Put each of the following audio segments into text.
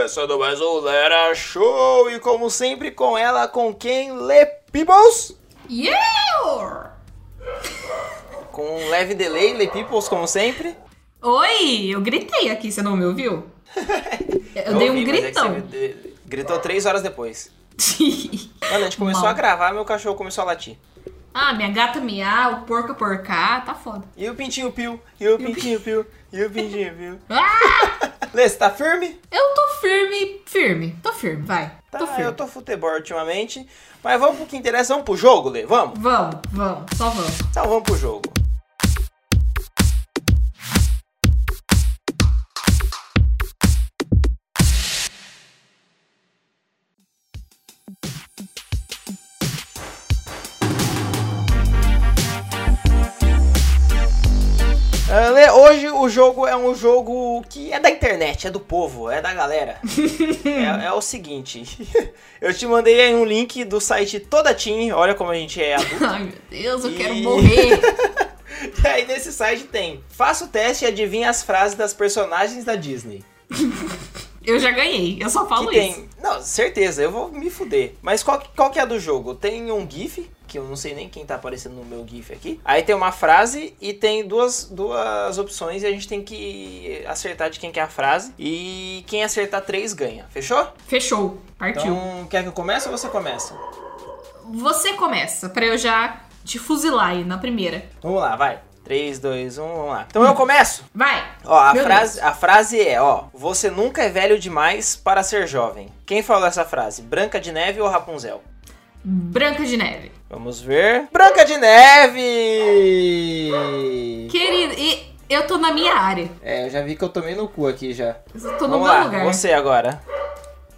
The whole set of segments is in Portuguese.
Começando mais um Lera Show e como sempre com ela, com quem? Le Peoples? Yeah! Com um leve delay, Le Peoples como sempre. Oi, eu gritei aqui, você não me ouviu? Eu, dei um ouvi, é gritão. você gritou três horas depois. Mano, a gente começou Mal. a gravar, meu cachorro começou a latir. ah, minha gata miar, o porco porcar, tá foda. E o pintinho piu, e o pintinho piu, e o pintinho piu. Ah! Lê, você tá firme? Eu tô firme, firme. Tô firme, vai. Tá, tô firme. eu tô futebol ultimamente. Mas vamos pro que interessa, vamos pro jogo, Lê, vamos? Vamos, vamos, só vamos. Então vamos pro jogo. Hoje o jogo é um jogo que é da internet, é do povo, é da galera. é, é o seguinte, eu te mandei aí um link do site Toda Team, olha como a gente é adulto. Ai, meu Deus, eu E- quero morrer. E aí nesse site tem, faça o teste e adivinha as frases das personagens da Disney. Eu já ganhei, eu só falo que isso. tem, não, certeza, eu vou me fuder. Mas qual, qual que é a do jogo? Tem um GIF, que eu não sei nem quem tá aparecendo no meu GIF aqui. Aí tem uma frase e tem duas, duas opções e a gente tem que acertar de quem que é a frase. E quem acertar três ganha, fechou? Fechou, partiu. Então, quer que eu comece ou você começa? Você começa, pra eu já te fuzilar aí na primeira. Vamos lá, vai. 3, 2, 1, vamos lá. Então eu começo. Vai. Ó, a Meu frase, Deus. a frase é, ó, você nunca é velho demais para ser jovem. Quem falou essa frase? Branca de Neve ou Rapunzel? Branca de Neve. Vamos ver. Branca de Neve! Querido, e eu tô na minha área. É, eu já vi que eu tomei no cu aqui já. Eu tô no Vamos meu lá, lugar. você agora.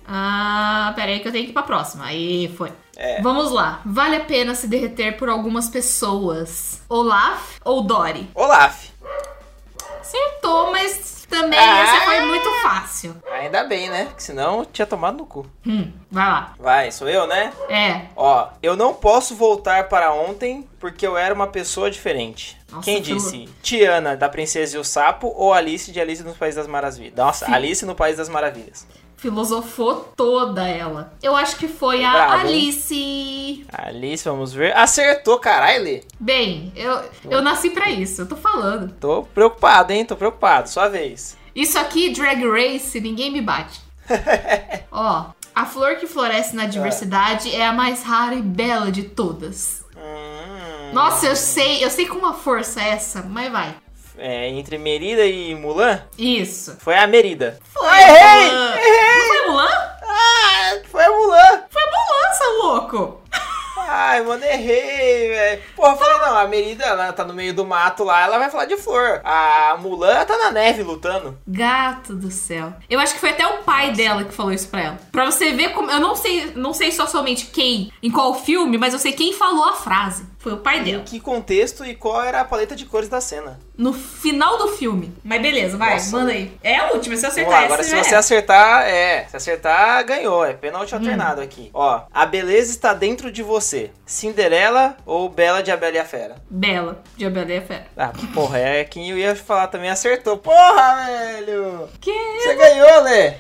Ah, peraí que eu tenho que ir pra próxima. Aí foi. É. Vamos lá. Vale a pena se derreter por algumas pessoas. Olaf ou Dory? Olaf. Acertou, mas também Ah. essa foi muito fácil. Ainda bem, né? Porque senão eu tinha tomado no cu. Hum, vai lá. Vai, sou eu, né? É. Ó, eu não posso voltar para ontem porque eu era uma pessoa diferente. Nossa, Quem disse? Tiana, da Princesa e o Sapo, ou Alice de Alice no País das Maravilhas? Nossa, Sim. Alice no País das Maravilhas. Filosofou toda ela. Eu acho que foi a Bravo? Alice. Alice, vamos ver. Acertou, caralho, Lê. Bem, eu, eu nasci pra isso, eu tô falando. Tô preocupado, hein? Tô preocupado. Sua vez. Isso aqui, Drag Race, ninguém me bate. Ó, a flor que floresce na diversidade é a mais rara e bela de todas. Hum, Nossa, eu sei, eu sei com uma força essa, mas vai. É, entre Merida e Mulan? Isso. Foi a Merida. Foi Ah, errei! Mulan. Errei! Não foi Mulan? Ah, foi a Mulan! Foi Mulan, seu louco. Ai, mano, errei, velho. Porra, eu falei, não, a Merida, ela tá no meio do mato lá, ela vai falar de flor. A Mulan tá na neve lutando. Gato do céu. Eu acho que foi até o pai dela que falou isso pra ela. Pra você ver como. Eu não sei, não sei só somente quem, em qual filme, mas eu sei quem falou a frase. Foi o pai Em dela. que contexto e qual era a paleta de cores da cena. No final do filme. Mas beleza, vai, Nossa. manda aí. É a última, se eu Vamos acertar lá, agora se você é. acertar, é. Se acertar, ganhou. É pênalti Hum. alternado aqui. Ó, a beleza está dentro de você. Cinderela ou Bela de A Bela e a Fera? Bela, de A Bela e a Fera. Ah, porra, é quem eu ia falar também acertou. Porra, velho! Que? Você ganhou, Lê!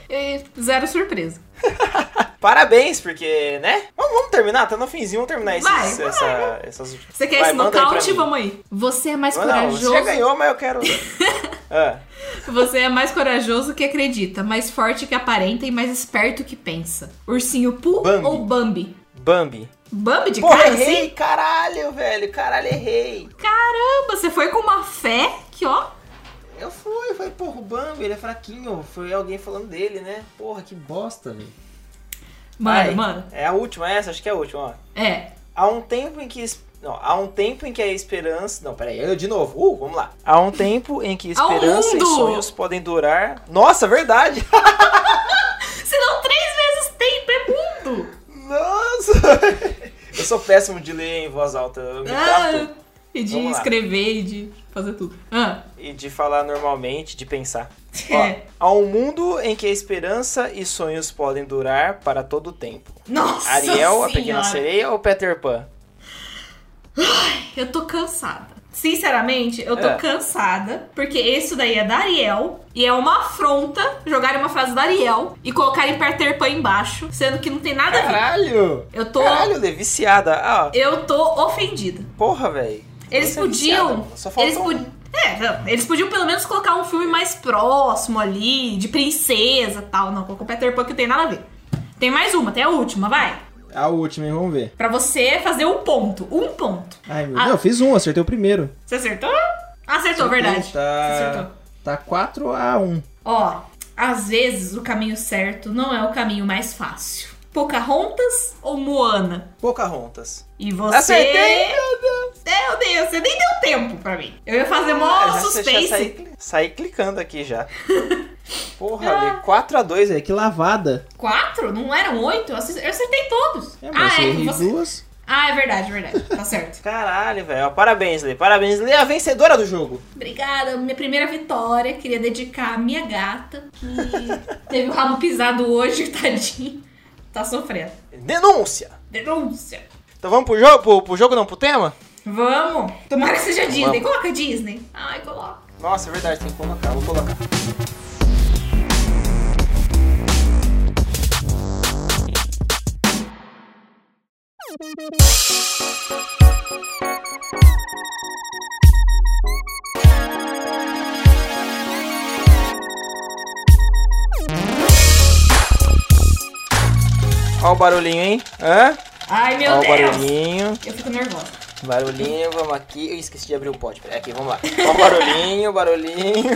Zero surpresa. Parabéns, porque, né? Vamos, vamos terminar, tá no finzinho, vamos terminar esses, Vai, vai, essa, essas últimas. Você quer Vai, esse aí nocaute? Vamos aí. Você é mais Não, corajoso. você já ganhou, mas eu quero. ah, Você é mais corajoso que acredita, mais forte que aparenta e mais esperto que pensa. Ursinho Pooh ou Bambi? Bambi. Bambi de Porra, cara errei, assim? caralho, velho. Caralho, errei. Caramba, você foi com uma fé que, ó. Eu fui, eu falei, porra, o Bambi, ele é fraquinho. Foi alguém falando dele, né? Porra, que bosta, velho. Mano, Vai. mano. É a última essa? Acho que é a última, ó. É. Há um tempo em que. Não, há um tempo em que a esperança. Não, peraí, eu de novo. Uh, vamos lá. Há um tempo em que esperança e sonhos podem durar. Nossa, verdade! Se não três vezes tempo, é mundo. Nossa! Eu sou péssimo de ler em voz alta. Eu me Ah, trato. e de escrever e de fazer tudo. Ah, E de falar normalmente, de pensar. É. Ó, há um mundo em que a esperança e sonhos podem durar para todo o tempo. nossa Ariel, a pequena Senhora. sereia ou Peter Pan? Eu tô cansada. Sinceramente, eu tô É. cansada, porque isso daí é da Ariel. E é uma afronta jogarem uma frase da Ariel e colocarem Peter Pan embaixo, sendo que não tem nada a ver. Caralho! Eu tô. Caralho, Lê, viciada. Ah, Eu tô ofendida. porra, velho. Eles é podiam. Só eles, pod- é, eles podiam pelo menos colocar um filme mais próximo ali, de princesa e tal. Não, colocou Peter Pan que não tem nada a ver. Tem mais uma, tem a última, vai. A última, hein? Vamos ver. Pra você fazer um ponto. Um ponto. Ai, meu Ah. Deus. Eu fiz um, acertei o primeiro. Você acertou? Acertou, verdade. Tá, Acertou. tá 4 a 1. Ó, às vezes o caminho certo não é o caminho mais fácil. Pocahontas ou Moana? Pocahontas. E você. Acertei, meu Deus. Meu Deus, você nem deu tempo pra mim. Eu ia fazer mó Ah, suspense. saí, saí clicando aqui já. Porra, Ah. Lê, 4x2 É, que lavada. Quatro? Não eram oito? Eu ace- eu acertei todos. É, mas ah, é, você... duas. ah, é verdade, é verdade. Tá certo. Caralho, velho. Parabéns, Lê. Parabéns, Lê, a vencedora do jogo. Obrigada, minha primeira vitória. Queria dedicar a minha gata, que teve o rabo pisado hoje, tadinho. Tá sofrendo. Denúncia. Denúncia. Então vamos pro jogo? Pro, pro jogo não, pro tema? Vamos. Tomara que seja Disney. Vamos. Coloca Disney. Ai, coloca. Nossa, é verdade, tem que colocar. Vou colocar. Ó o barulhinho, hein? Hã? Ai, meu Ó o Deus. barulhinho. Eu fico nervosa. Barulhinho, vamos aqui. Eu esqueci de abrir o pote. Peraí, aqui, vamos lá. Ó o barulhinho, barulhinho.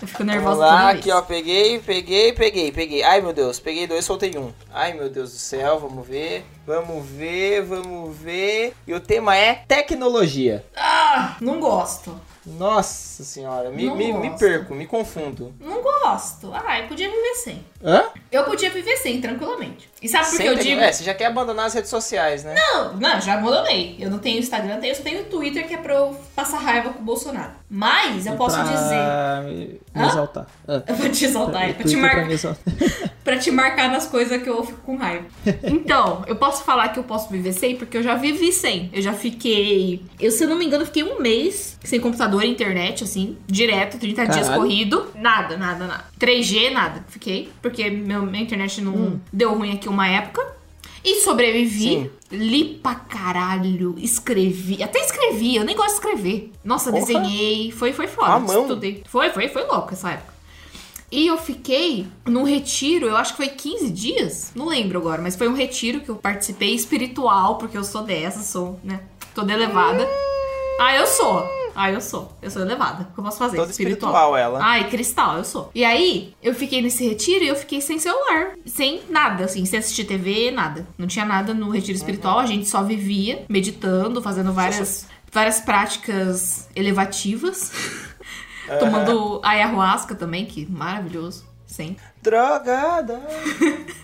Eu fico Vamos nervosa lá, toda aqui ó, peguei, peguei, peguei, peguei. Ai meu Deus, peguei dois, soltei um. Ai meu Deus do céu, vamos ver. Vamos ver, vamos ver. E o tema é tecnologia. Ah, não gosto. Nossa senhora, me, Não me, me gosto. perco, me confundo. Não gosto. Ai, podia viver sem. Hã? Eu podia viver sem, tranquilamente. E sabe por que eu digo? É, você já quer abandonar as redes sociais, né? Não, não, já abandonei. Eu não tenho Instagram, eu só tenho Twitter que é pra eu passar raiva com o Bolsonaro. Mas eu posso pra dizer. Me, exaltar. Ah, Eu vou te exaltar, é pra te, Twitter pra pra te marcar nas coisas que eu fico com raiva. Então, eu posso falar que eu posso viver sem, porque eu já vivi sem. Eu já fiquei. Eu, se eu não me engano, eu fiquei um mês sem computador e internet, assim, direto, 30 dias Caralho. corrido. Nada, nada, nada. 3G, nada. Fiquei. Porque meu, minha internet não deu ruim aqui uma época. E sobrevivi. Sim. Li pra caralho, escrevi. Até escrevi, eu nem gosto de escrever. Nossa, Porra. desenhei. Foi, foi foda. À mão? Estudei. Foi, foi, foi louco essa época. E eu fiquei num retiro, eu acho que foi 15 dias, não lembro agora, mas foi um retiro que eu participei espiritual, porque eu sou dessa, sou, né, toda elevada. Ah, eu sou. Ah, eu sou. Eu sou elevada. O que eu posso fazer? Toda espiritual ela. Ai, cristal, eu sou. E aí, eu fiquei nesse retiro e eu fiquei sem celular. Sem nada, assim, sem assistir TV, nada. Não tinha nada no retiro espiritual, a gente só vivia meditando, fazendo várias, várias práticas elevativas. Tomando ayahuasca também, que maravilhoso. Sim. Drogada.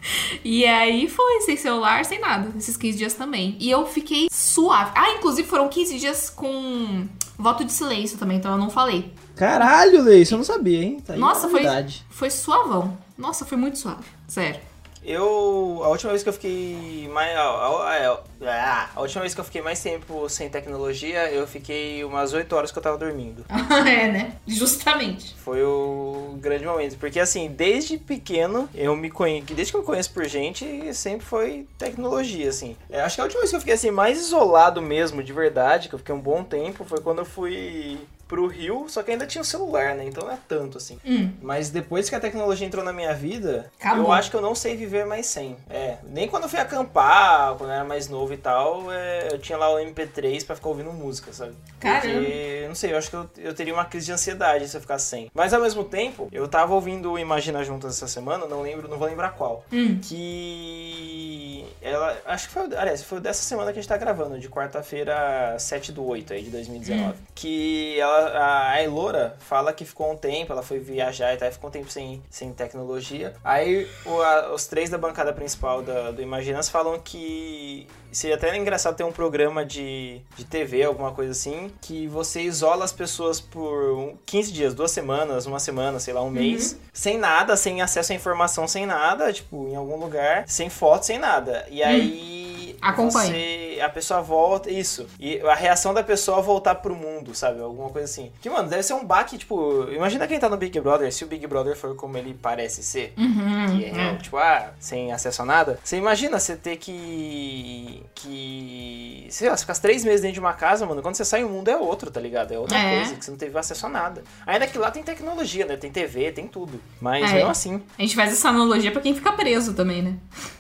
E aí foi, sem celular, sem nada. Esses 15 dias também. E eu fiquei suave. Ah, inclusive foram 15 dias com voto de silêncio também, então eu não falei. Caralho, Lei, isso eu não sabia, hein? Tá Nossa, foi, foi suavão. Nossa, foi muito suave. Sério. Eu. A última vez que eu fiquei mais. A, a- a- a última vez que eu fiquei mais tempo sem tecnologia, eu fiquei umas 8 horas que eu tava dormindo. é, né? Justamente. Foi o grande momento. Porque assim, desde pequeno, eu me conheço. Desde que eu me conheço por gente, sempre foi tecnologia, assim. É, acho que a última vez que eu fiquei assim, mais isolado mesmo, de verdade, que eu fiquei um bom tempo, foi quando eu fui pro Rio, só que ainda tinha o celular, né? Então não é tanto assim. Hum. Mas depois que a tecnologia entrou na minha vida, Acabou. eu acho que eu não sei viver mais sem. É, nem quando eu fui acampar, quando eu era mais novo e tal, é, eu tinha lá o MP3 pra ficar ouvindo música, sabe? Caramba. Porque, não sei, eu acho que eu, eu teria uma crise de ansiedade se eu ficasse sem. Mas ao mesmo tempo, eu tava ouvindo o Imagina Juntas essa semana, não lembro, não vou lembrar qual. Hum. Que ela, acho que foi, aliás, foi dessa semana que a gente tá gravando, de quarta-feira, 7 do 8 aí de 2019. Que ela, a, a Elora fala que ficou um tempo, ela foi viajar e tal, ficou um tempo sem, sem tecnologia. Aí o- a- os três da bancada principal da- do Imaginas falam que seria até engraçado ter um programa de, de TV, alguma coisa assim, que você isola as pessoas por um- 15 dias, duas semanas, uma semana, sei lá, um mês, sem nada, sem acesso à informação, sem nada, tipo, em algum lugar, sem foto, sem nada. E aí. Acompanha. Você e a pessoa volta, isso. E a reação da pessoa voltar pro mundo, sabe? Alguma coisa assim. Que, mano, deve ser um baque, tipo, imagina quem tá no Big Brother, se o Big Brother for como ele parece ser, Uhum, que é, tipo, ah, sem acesso a nada. Você imagina você ter que. que. sei lá, você ficar três meses dentro de uma casa, mano, quando você sai o mundo é outro, tá ligado? É outra É. coisa, que você não teve acesso a nada. Ainda que lá tem tecnologia, né? Tem TV, tem tudo. Mas É. mesmo assim. A gente faz essa analogia pra quem fica preso também, né?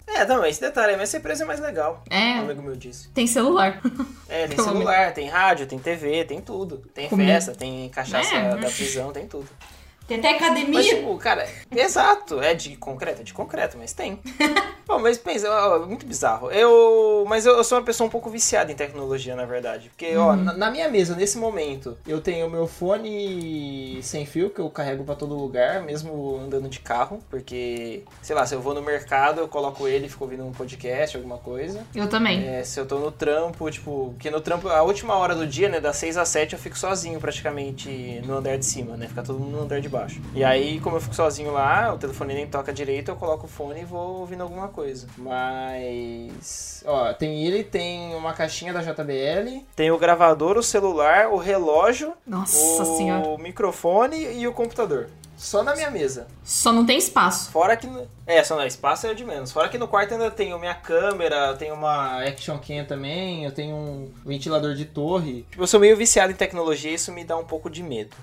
É, também, esse detalhe mas ser preso é mais legal. É. Um amigo meu disse. Tem celular. É, tem celular, tem rádio, tem TV, tem tudo. Tem Comida. festa, tem cachaça É. da prisão, tem tudo. Tem até Mas, academia. tipo, cara, exato, é de concreto, é de concreto, mas tem. Bom, mas pensa, ó, é muito bizarro. Eu. Mas eu, eu sou uma pessoa um pouco viciada em tecnologia, na verdade. Porque, ó, na, na minha mesa, nesse momento, eu tenho meu fone sem fio, que eu carrego pra todo lugar, mesmo andando de carro. Porque, sei lá, se eu vou no mercado, eu coloco ele e fico ouvindo um podcast, alguma coisa. Eu também. É, se eu tô no trampo, tipo, porque no trampo, a última hora do dia, né, das 6 às 7, eu fico sozinho praticamente no andar de cima, né? Fica todo mundo no andar de baixo. E aí, como eu fico sozinho lá, o telefone nem toca direito, eu coloco o fone e vou ouvindo alguma coisa. Mas. Ó, tem ele, tem uma caixinha da JBL, tem o gravador, o celular, o relógio, Nossa o senhora. microfone e o computador. Só na minha mesa. Só não tem espaço. Fora que. No... É, só no espaço é de menos. Fora que no quarto ainda tenho minha câmera, eu tenho uma action cam também, eu tenho um ventilador de torre. Tipo, eu sou meio viciado em tecnologia e isso me dá um pouco de medo.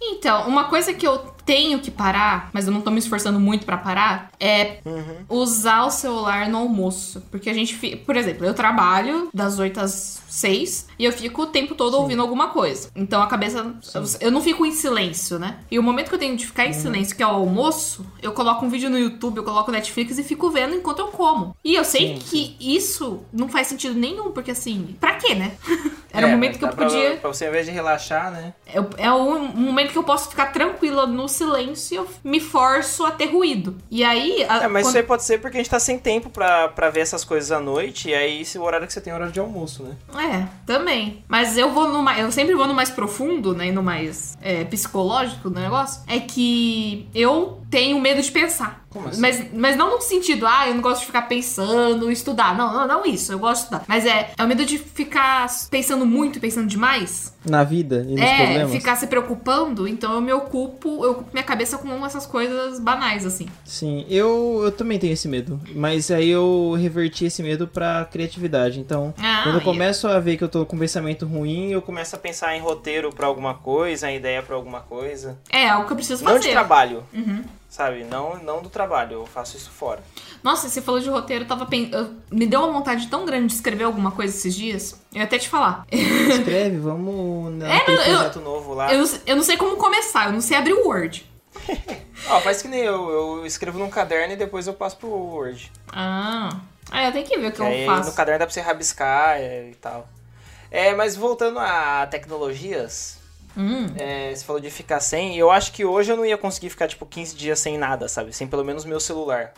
Então, uma coisa que eu tenho que parar, mas eu não tô me esforçando muito pra parar, é Uhum. usar o celular no almoço. Porque a gente fica. Por exemplo, eu trabalho das 8 às 6 e eu fico o tempo todo ouvindo alguma coisa. Então a cabeça. Eu, eu não fico em silêncio, né? E o momento que eu tenho de ficar em Uhum. silêncio, que é o almoço, eu coloco um vídeo no YouTube, eu coloco Netflix e fico vendo enquanto eu como. E eu sei Sim, que isso não faz sentido nenhum, porque assim, pra quê, né? Era É, um momento que eu pra- podia. Pra, você, ao invés de relaxar, né? É, é um momento que eu posso ficar tranquila no silêncio e eu me forço a ter ruído. E aí. a- É, mas quando- isso aí pode ser porque a gente tá sem tempo pra, pra ver essas coisas à noite, e aí esse é o horário que você tem é horário de almoço, né? É, também. Mas eu vou no mais. Eu sempre vou no mais profundo, né? E no mais é, psicológico do negócio. É que eu tenho medo de pensar. Assim? Mas, mas não no sentido, ah, eu não gosto de ficar pensando, estudar. Não, não, não isso. Eu gosto de estudar. Mas é, é o medo de ficar pensando muito, pensando demais. Na vida e nos é, problemas. ficar se preocupando. Então eu me ocupo, eu ocupo minha cabeça com essas coisas banais, assim. Sim, eu, eu também tenho esse medo. Mas aí eu reverti esse medo pra criatividade. Então, Ah, quando eu começo a ver que eu tô com um pensamento ruim, eu Começa a pensar em roteiro pra alguma coisa, em ideia pra alguma coisa. É algo que eu preciso Não de fazer. trabalho, Uhum. Sabe? Não, não do trabalho, eu faço isso fora. Nossa, você falou de roteiro, eu tava pen... eu- Me deu uma vontade tão grande de escrever alguma coisa esses dias. Eu ia até te falar. escreve, vamos. É, Né? Tem eu- projeto novo lá. Eu, eu não sei como começar, eu não sei abrir o Word. Ó, faz que nem eu, eu escrevo num caderno e depois eu passo pro Word. Ah. Ah, eu tenho que ver o que eu aí faço. no caderno dá pra você rabiscar é, e tal. É, mas voltando a tecnologias, Hum. é, você falou de ficar sem, e eu acho que hoje eu não ia conseguir ficar, tipo, 15 dias sem nada, sabe? Sem pelo menos meu celular.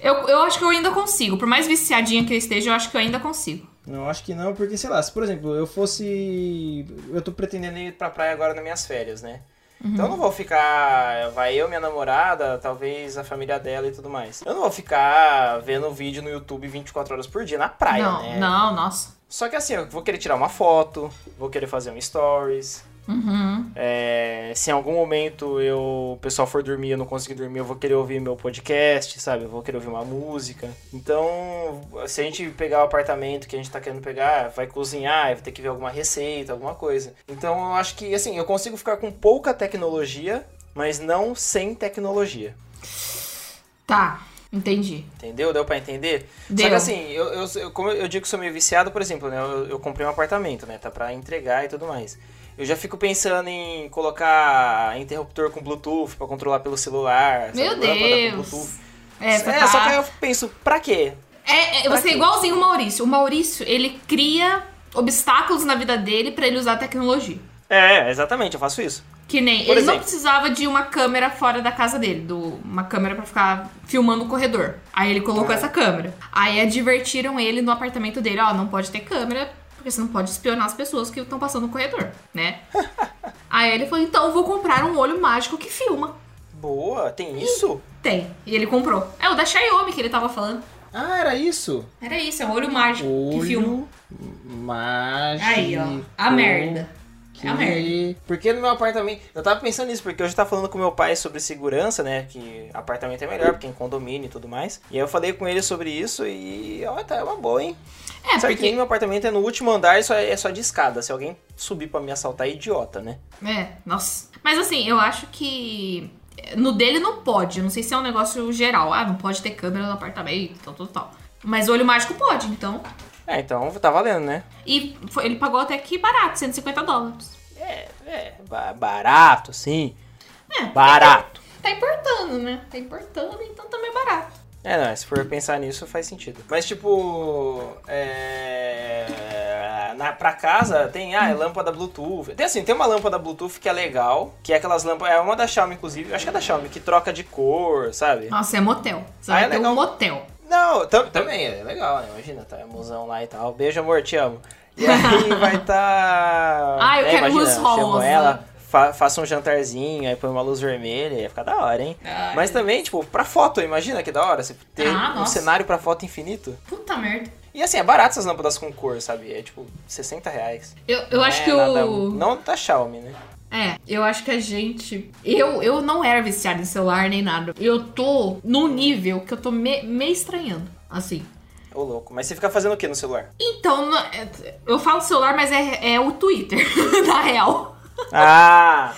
Eu, eu acho que eu ainda consigo. Por mais viciadinha que eu esteja, eu acho que eu ainda consigo. Não, acho que não, porque sei lá, se por exemplo eu fosse. Eu tô pretendendo ir pra praia agora nas minhas férias, né? Então eu não vou ficar. Vai eu, minha namorada, talvez a família dela e tudo mais. Eu não vou ficar vendo vídeo no YouTube 24 horas por dia na praia, não, né? não, nossa. Só que assim, eu vou querer tirar uma foto, vou querer fazer um stories. Uhum. É, se em algum momento eu, o pessoal for dormir e eu não conseguir dormir, eu vou querer ouvir meu podcast, sabe? Eu vou querer ouvir uma música. Então, se a gente pegar o apartamento que a gente tá querendo pegar, vai cozinhar, vai ter que ver alguma receita, alguma coisa. Então, eu acho que, assim, eu consigo ficar com pouca tecnologia, mas não sem tecnologia. Tá, entendi. Entendeu? Deu pra entender? Deu. Só que assim, eu, eu, eu- como eu digo que sou meio viciado, por exemplo, né? Eu, eu comprei um apartamento, né? Tá pra entregar e tudo mais. Eu já fico pensando em colocar interruptor com Bluetooth pra controlar pelo celular. Meu Deus. É, É, tá... só que aí eu penso, pra quê? É, é, Pra você é igualzinho o Maurício. O Maurício, ele cria obstáculos na vida dele pra ele usar a tecnologia. É, exatamente, eu faço isso. Que nem, Por ele não exemplo. precisava de uma câmera fora da casa dele, do, uma câmera pra ficar filmando o corredor. Aí ele colocou Ah. essa câmera. Aí advertiram ele no apartamento dele, ó, não pode ter câmera, porque você não pode espionar as pessoas que estão passando no corredor, né? Aí ele falou, então eu vou comprar um olho mágico que filma. Boa, tem isso? Tem. E ele comprou. É o da Xiaomi que ele tava falando. Ah, era isso? Era isso, é o olho mágico que filma. Olho mágico. Aí, ó. A merda. É a merda. Que... Porque no meu apartamento. Eu tava pensando nisso, porque eu tava falando com meu pai sobre segurança, né? Que apartamento é melhor, porque em condomínio e tudo mais. E aí eu falei com ele sobre isso e. Ó, tá, é uma boa, hein? É, Só que porque. meu apartamento é no último andar e só é só de escada. Se alguém subir pra me assaltar, é idiota, né? É, nossa. Mas assim, eu acho que. No dele não pode. Eu não sei se é um negócio geral. Ah, não pode ter câmera no apartamento, tal, tal, tal. Mas olho mágico pode, então. É, então tá valendo, né? E foi- ele pagou até que barato, 150 dólares. É, é, ba- barato, sim. É, Barato. tá importando, né? Tá importando, então também é barato. É, não, se for pensar nisso faz sentido. Mas tipo, é... Na, pra casa tem, ah, é lâmpada Bluetooth. Tem assim, tem uma lâmpada Bluetooth que é legal, que é aquelas lâmpadas, é uma da Xiaomi inclusive, acho que é da Xiaomi, que troca de cor, sabe? Nossa, é motel. Você Ah, vai é ter legal. um motel. Não, tam- também é legal, né? Imagina, tá musão lá e tal. Beijo, amor, te amo. E aí vai tá. Ah, eu é, quero imagina, luz chamo rosa. ela, fa faça um jantarzinho, aí põe uma luz vermelha, ia ficar da hora, hein? Ai. Mas também, tipo, pra foto, imagina que da hora, você ter Ah, um nossa. cenário pra foto infinito. Puta merda. E assim, é barato essas lâmpadas com cor, sabe? É tipo 60 reais. Eu, eu Não acho é que nada- o. Não da Xiaomi, né? É, eu acho que a gente. Eu, eu não era viciada em celular nem nada. Eu tô num nível que eu tô me, meio estranhando. Assim. Ô louco. Mas você fica fazendo o que no celular? Então, eu falo celular, mas é, é o Twitter, na real. Ah!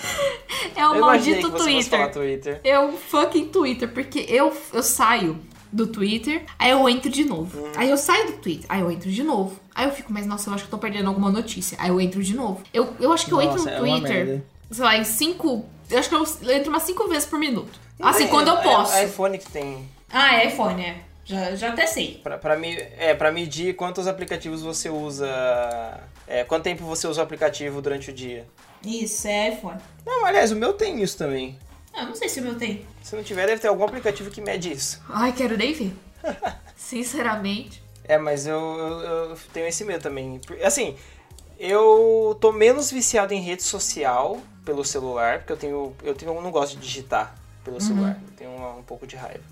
É o eu maldito Twitter. Twitter. É o fucking Twitter, porque eu, eu saio do Twitter, aí eu entro de novo. Aí eu saio do Twitter, aí eu entro de novo. Aí eu fico, mas nossa, eu acho que eu tô perdendo alguma notícia. Aí eu entro de novo. Eu, eu acho que eu entro Nossa, no é Twitter, sei lá, em cinco. Eu acho que eu, entro umas cinco vezes por minuto. Não assim, tem- quando eu é- posso. É iPhone que tem. Ah, é iPhone, é. Já, já até sei. Pra, pra, mi- é, pra medir quantos aplicativos você usa. É, quanto tempo você usa o aplicativo durante o dia. Isso, é iPhone. Não, aliás, o meu tem isso também. Ah, não sei se o meu tem. Se não tiver, deve ter algum aplicativo que mede isso. Ai, quero nem ver. Sinceramente. É, mas eu, eu, eu tenho esse medo também. Assim, eu tô menos viciado em rede social pelo celular, porque eu tenho. Eu tenho, eu não gosto de digitar pelo celular. Eu tenho uma- um pouco de raiva.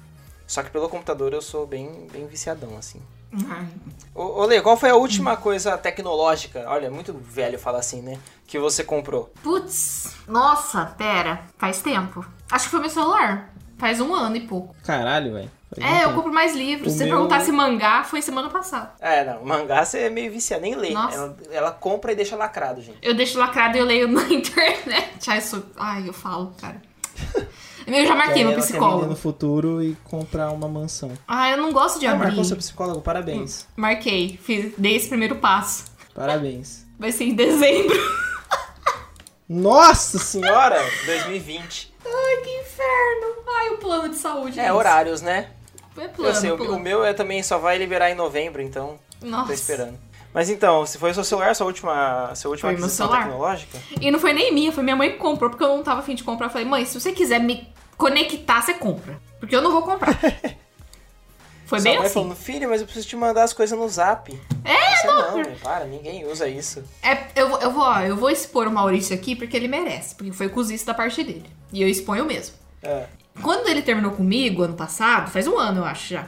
Só que pelo computador eu sou bem, bem viciadão, assim. Ai. Ô, ô Lê, qual foi a última coisa tecnológica? Olha, é muito velho falar assim, né? Que você comprou. Putz, nossa, pera. Faz tempo. Acho que foi meu celular. Faz um ano e pouco. Caralho, velho. É, eu compro mais livros. O Se você meu- perguntar se mangá, foi semana passada. É, não, mangá você é meio viciado, nem lê. Nossa. Ela, ela compra e deixa lacrado, gente. Eu deixo lacrado e eu leio na internet. Ai, sou... Ai eu falo, cara. Eu já marquei meu psicólogo. no futuro e comprar uma mansão. Ah, eu não gosto de Ah, abrir. marcou seu psicólogo? Parabéns. Marquei. Fiz, dei esse primeiro passo. Parabéns. Vai ser em dezembro. Nossa senhora! Senhora, 2020. Ai, que inferno. Ai, o plano de saúde. É, isso. horários, né? É plano, eu sei, o- plano. o meu é também só vai liberar em novembro, então Nossa. tô esperando. Mas então, se foi o seu celular, sua última, sua última Foi aquisição celular. tecnológica? E não foi nem minha, foi minha mãe que comprou, porque eu não tava afim de comprar. Eu falei, mãe, se você quiser me conectar, você compra. Porque eu não vou comprar. Foi Sua bem mãe assim. falando, filho, mas eu preciso te mandar as coisas no zap. É, Você não, mãe, para, ninguém usa isso. É, eu, vou- eu, vou, ó, eu vou expor o Maurício aqui porque ele merece. Porque foi cozice da parte dele. E eu exponho mesmo. É. Quando ele terminou comigo, ano passado, faz um ano, eu acho já.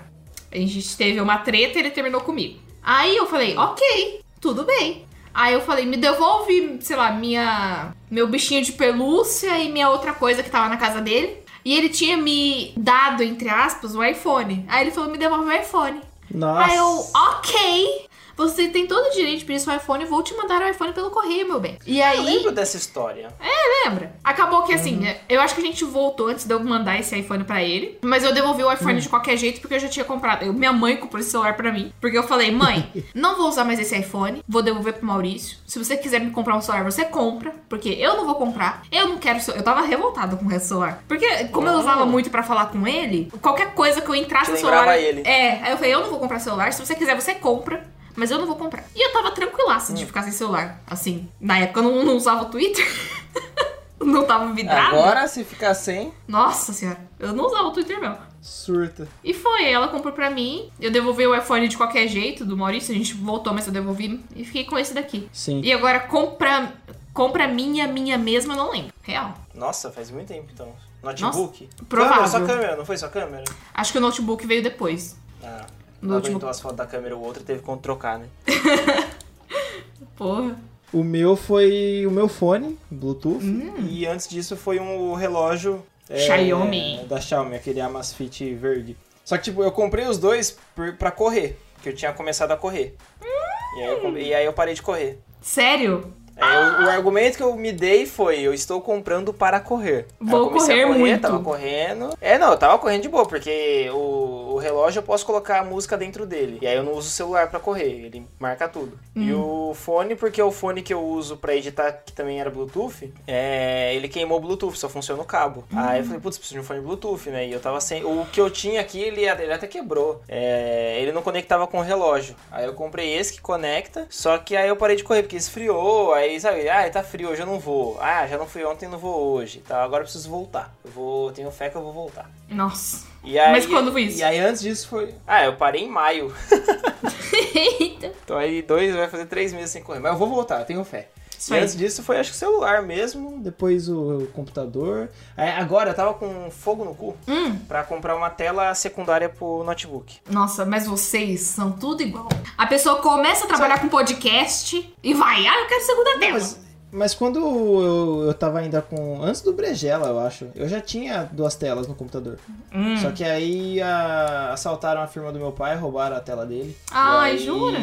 A gente teve uma treta e ele terminou comigo. Aí eu falei, ok, tudo bem. Aí eu falei, me devolve, sei lá, minha. Meu bichinho de pelúcia e minha outra coisa que tava na casa dele. E ele tinha me dado, entre aspas, o iPhone. Aí ele falou, me devolve o iPhone. Nossa. Aí eu, ok. Você tem todo o direito de pedir seu iPhone, vou te mandar o iPhone pelo correio, meu bem. E Eu aí. lembro dessa história. Lembra? Acabou que assim, eu acho que a gente voltou antes de eu mandar esse iPhone pra ele. Mas eu devolvi o iPhone de qualquer jeito porque eu já tinha comprado. Eu- minha mãe comprou esse celular pra mim. Porque eu falei, mãe, não vou usar mais esse iPhone. Vou devolver pro Maurício. Se você quiser me comprar um celular, você compra. Porque eu não vou comprar. Eu não quero. Eu tava revoltada com esse celular. Porque, como eu Hum. usava muito pra falar com ele, qualquer coisa que eu entrasse no celular. ele. É. Aí eu falei, eu não vou comprar celular. Se você quiser, você compra. Mas eu não vou comprar. E eu tava tranquilaça Hum. de ficar sem celular. Assim, na época eu não, não usava o Twitter. não tava vidrada. Agora, se ficar sem, Nossa senhora, eu não usava o Twitter não. surta. E foi, ela comprou pra mim. Eu devolvi o iPhone de qualquer jeito do Maurício. A gente voltou, mas eu devolvi e fiquei com esse daqui. Sim. E agora compra, compra minha, minha mesma, eu não lembro. Real. Nossa, faz muito tempo então. Notebook? provável. Câmera, sua câmera, não foi sua câmera? Acho que o notebook veio depois. Ah. No não último. aguentou as fotos da câmera o outro teve como trocar, né? Porra. O meu foi o meu fone, Bluetooth. E antes disso foi um relógio é, Xiaomi. da Xiaomi, aquele Amazfit verde. Só que tipo, eu comprei os dois pra correr, que eu tinha começado a correr. E, aí eu, e aí eu parei de correr. Sério? Aí eu- o argumento que eu me dei foi, eu estou comprando para correr. Vou correr a correr, muito. Tava correndo. É, não, eu tava correndo de boa, porque o, o relógio eu posso colocar a música dentro dele. E aí eu não uso o celular para correr, ele marca tudo. E Hum. o fone, porque o fone que eu uso para editar, que também era Bluetooth, é, ele queimou o Bluetooth, só funciona o cabo. Hum. Aí eu falei, putz, preciso de um fone Bluetooth, né? E eu tava sem. O que eu tinha aqui, ele, ele até quebrou. É, ele não conectava com o relógio. Aí eu comprei esse que conecta, só que aí eu parei de correr, porque esfriou, aí sabe, ah, tá frio, hoje eu não vou. Ah, já não fui ontem, não vou hoje. Tá, agora eu preciso voltar. Eu vou, tenho fé que eu vou voltar. Nossa. Aí, Mas quando foi isso? E aí antes disso foi. Ah, eu parei em maio. Eita. Então aí dois, vai fazer três meses sem correr. Mas eu vou voltar, eu tenho fé. Isso e antes disso foi acho que celular mesmo, depois o computador. Aí, agora eu tava com fogo no cu Hum. pra comprar uma tela secundária pro notebook. Nossa, mas vocês são tudo igual. A pessoa começa a trabalhar com podcast e vai, ah, eu quero segunda tela. Mas, mas quando eu, eu tava ainda com. Antes do Brejela, eu acho. Eu já tinha duas telas no computador. Hum. Só que aí a- assaltaram a firma do meu pai, roubaram a tela dele. Ai, E aí, jura?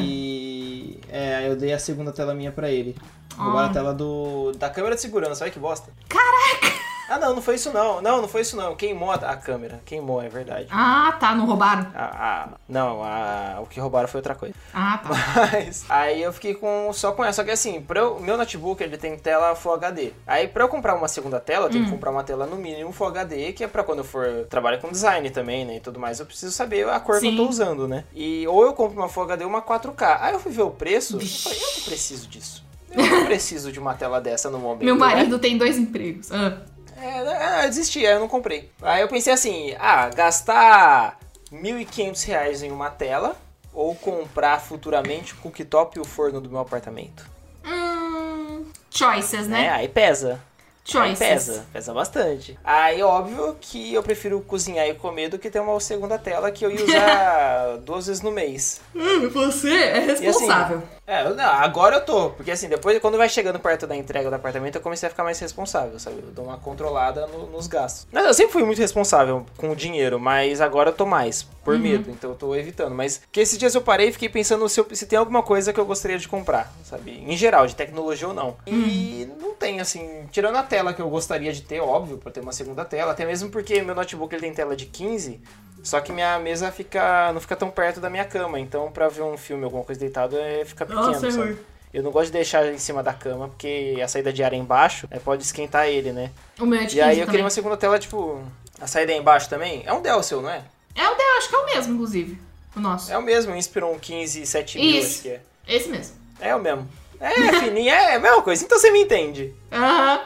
É, eu dei a segunda tela minha pra ele. Roubaram Ah. a tela do. Da câmera de segurança, olha que bosta. Caraca! Ah, não, não foi isso não. Não, não foi isso não. Queimou a, câmera. Queimou, é verdade. Ah, tá, não roubaram. A- a- não, a- o que roubaram foi outra coisa. Ah, tá. Mas aí eu fiquei com só com essa. Só que assim, meu notebook ele tem tela Full HD. Aí pra eu comprar uma segunda tela, eu tenho Hum. que comprar uma tela no mínimo Full HD, que é pra quando eu for trabalhar com design também, né? E tudo mais, eu preciso saber a cor que eu Sim. tô usando, né? E ou eu compro uma Full HD ou uma 4K. Aí eu fui ver o preço, Vixe. falei, eu não preciso disso. Eu não preciso de uma tela dessa no momento. Meu né? marido tem dois empregos. Ah. É, né, eu desisti, aí eu não comprei. Aí eu pensei assim, ah, gastar 1.500 reais em uma tela ou comprar futuramente o cooktop e o forno do meu apartamento. Hum, choices, Né? né? Aí pesa. Aí Choices. pesa, pesa bastante. Aí, óbvio que eu prefiro cozinhar e comer do que ter uma segunda tela que eu ia usar duas vezes no mês. Hum, você é responsável. É, não, agora eu tô, porque assim, depois, quando vai chegando perto da entrega do apartamento, eu comecei a ficar mais responsável, sabe? Eu dou uma controlada no- nos gastos. Mas eu sempre fui muito responsável com o dinheiro, mas agora eu tô mais, por medo, então eu tô evitando. Mas que esses dias eu parei e fiquei pensando se, eu- se tem alguma coisa que eu gostaria de comprar, sabe? Em geral, de tecnologia ou não. E não tem, assim, tirando a tela que eu gostaria de ter, óbvio, pra ter uma segunda tela, até mesmo porque meu notebook ele tem tela de 15. Só que minha mesa fica não fica tão perto da minha cama, então pra ver um filme, alguma coisa deitado, é, fica pequeno, Nossa, sabe? Eu não gosto de deixar em cima da cama, porque a saída de ar é embaixo, pode esquentar ele, né? O meu é de E aí 15 eu também. queria uma segunda tela, tipo, a saída é embaixo também. É um Dell seu, não é? É o dela, acho que é o mesmo, inclusive. O nosso. É o mesmo, um Inspiron 15 7000, Isso. acho que é. Esse mesmo. É o mesmo. É, fininho, é a mesma coisa, então você me entende. Aham.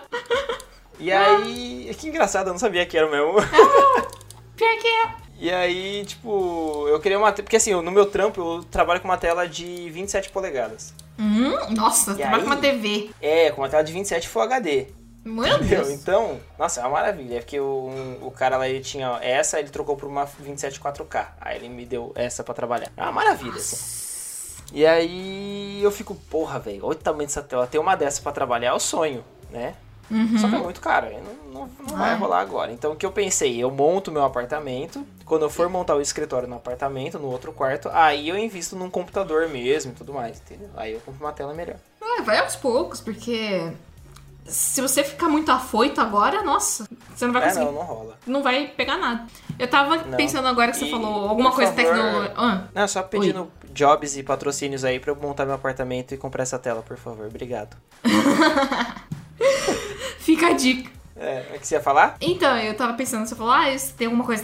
E aí, que engraçado, eu não sabia que era o mesmo. Pior que é. E aí, tipo, eu queria uma. Porque assim, no meu trampo eu trabalho com uma tela de 27 polegadas. Hum, nossa, E trabalha com uma aí? TV. É, com uma tela de 27 Full HD. Meu Entendeu? Deus. Então, nossa, é uma maravilha. É porque o, um- o cara lá ele tinha essa, ele trocou por uma 27 4K. Aí ele me deu essa pra trabalhar. É uma maravilha, assim. E aí eu fico, porra, velho, olha o tamanho dessa tela. Ter uma dessa pra trabalhar é o sonho, né? Só que é muito caro, aí não, não, não vai Ai. rolar agora. Então o que eu pensei, eu monto meu apartamento, quando eu for montar o escritório no apartamento, no outro quarto, aí eu invisto num computador mesmo e tudo mais, entendeu? Aí eu compro uma tela melhor. Ah, vai aos poucos, porque se você ficar muito afoito agora, nossa, você não vai É, conseguir. não, não rola. Não vai pegar nada. Eu tava Não. pensando agora que você E, falou alguma coisa favor, tecnológica. Ah, Não, só pedindo jobs e patrocínios aí pra eu montar meu apartamento e comprar essa tela, por favor. Obrigado. fica a dica. É, é que você ia falar? Então, eu tava pensando, você falou, ah, se tem alguma coisa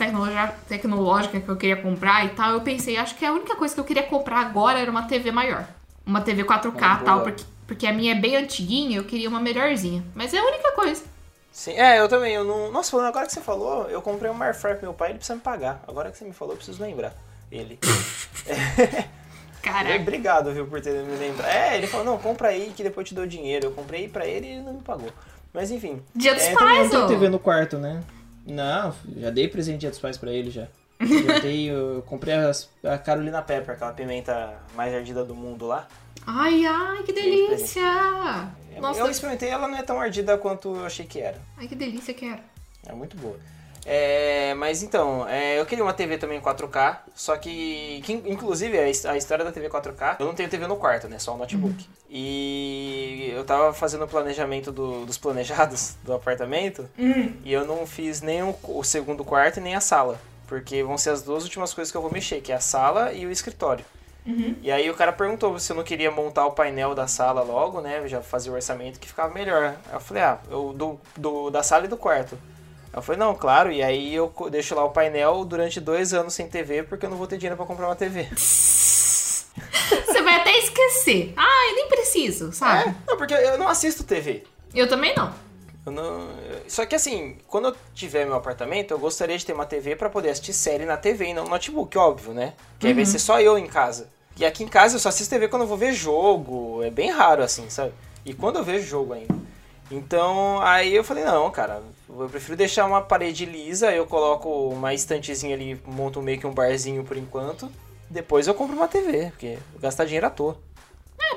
tecnológica que eu queria comprar e tal. Eu pensei, acho que a única coisa que eu queria comprar agora era uma TV maior. Uma TV 4K Uma e tal, porque, porque a minha é bem antiguinha, eu queria uma melhorzinha. Mas é a única coisa. Sim, é, eu também. Eu não... Nossa, falando agora que você falou, eu comprei um air fryer pro meu pai, ele precisa me pagar. Agora que você me falou, eu preciso lembrar ele. Caraca. Obrigado, viu, por ter me lembrado. É, ele falou, não, compra aí que depois eu te dou dinheiro. Eu comprei pra ele e ele não me pagou. Mas enfim. Dia dos É, Eu não pais, ô. TV no quarto, né? Não, já dei presente de dia dos pais pra ele já. Eu tenho. Eu comprei as- a Carolina Pepper, aquela pimenta mais ardida do mundo lá. Ai, ai, que delícia! Nossa, eu experimentei, ela não é tão ardida quanto eu achei que era. ai, que delícia que era. É muito boa. É, mas então, é, eu queria uma TV também 4K, só que, que inclusive a, his- a história da TV 4K, eu não tenho TV no quarto, né? Só o notebook. E eu tava fazendo o planejamento do- dos planejados do apartamento e eu não fiz nem o, o segundo quarto e nem a sala. Porque vão ser as duas últimas coisas que eu vou mexer, que é a sala e o escritório. E aí o cara perguntou se eu não queria montar o painel da sala logo, né? Já fazer o orçamento que ficava melhor. Aí eu falei, ah, eu, do, do, da sala e do quarto. Eu falei, não, claro, e aí eu deixo lá o painel durante dois anos sem TV, porque eu não vou ter dinheiro pra comprar uma TV. Você vai até esquecer. Ai, nem preciso, sabe? É, não, porque eu não assisto TV. Eu também não. Eu não... Só que assim, quando eu tiver meu apartamento, eu gostaria de ter uma TV pra poder assistir série na TV e não no notebook, óbvio, né? Que aí vai ser só eu em casa. E aqui em casa eu só assisto TV quando eu vou ver jogo. É bem raro assim, sabe? E quando eu vejo jogo ainda. Então, aí eu falei, não, cara, eu prefiro deixar uma parede lisa, eu coloco uma estantezinha ali, monto meio que um barzinho por enquanto. Depois eu compro uma TV, porque gastar dinheiro à toa.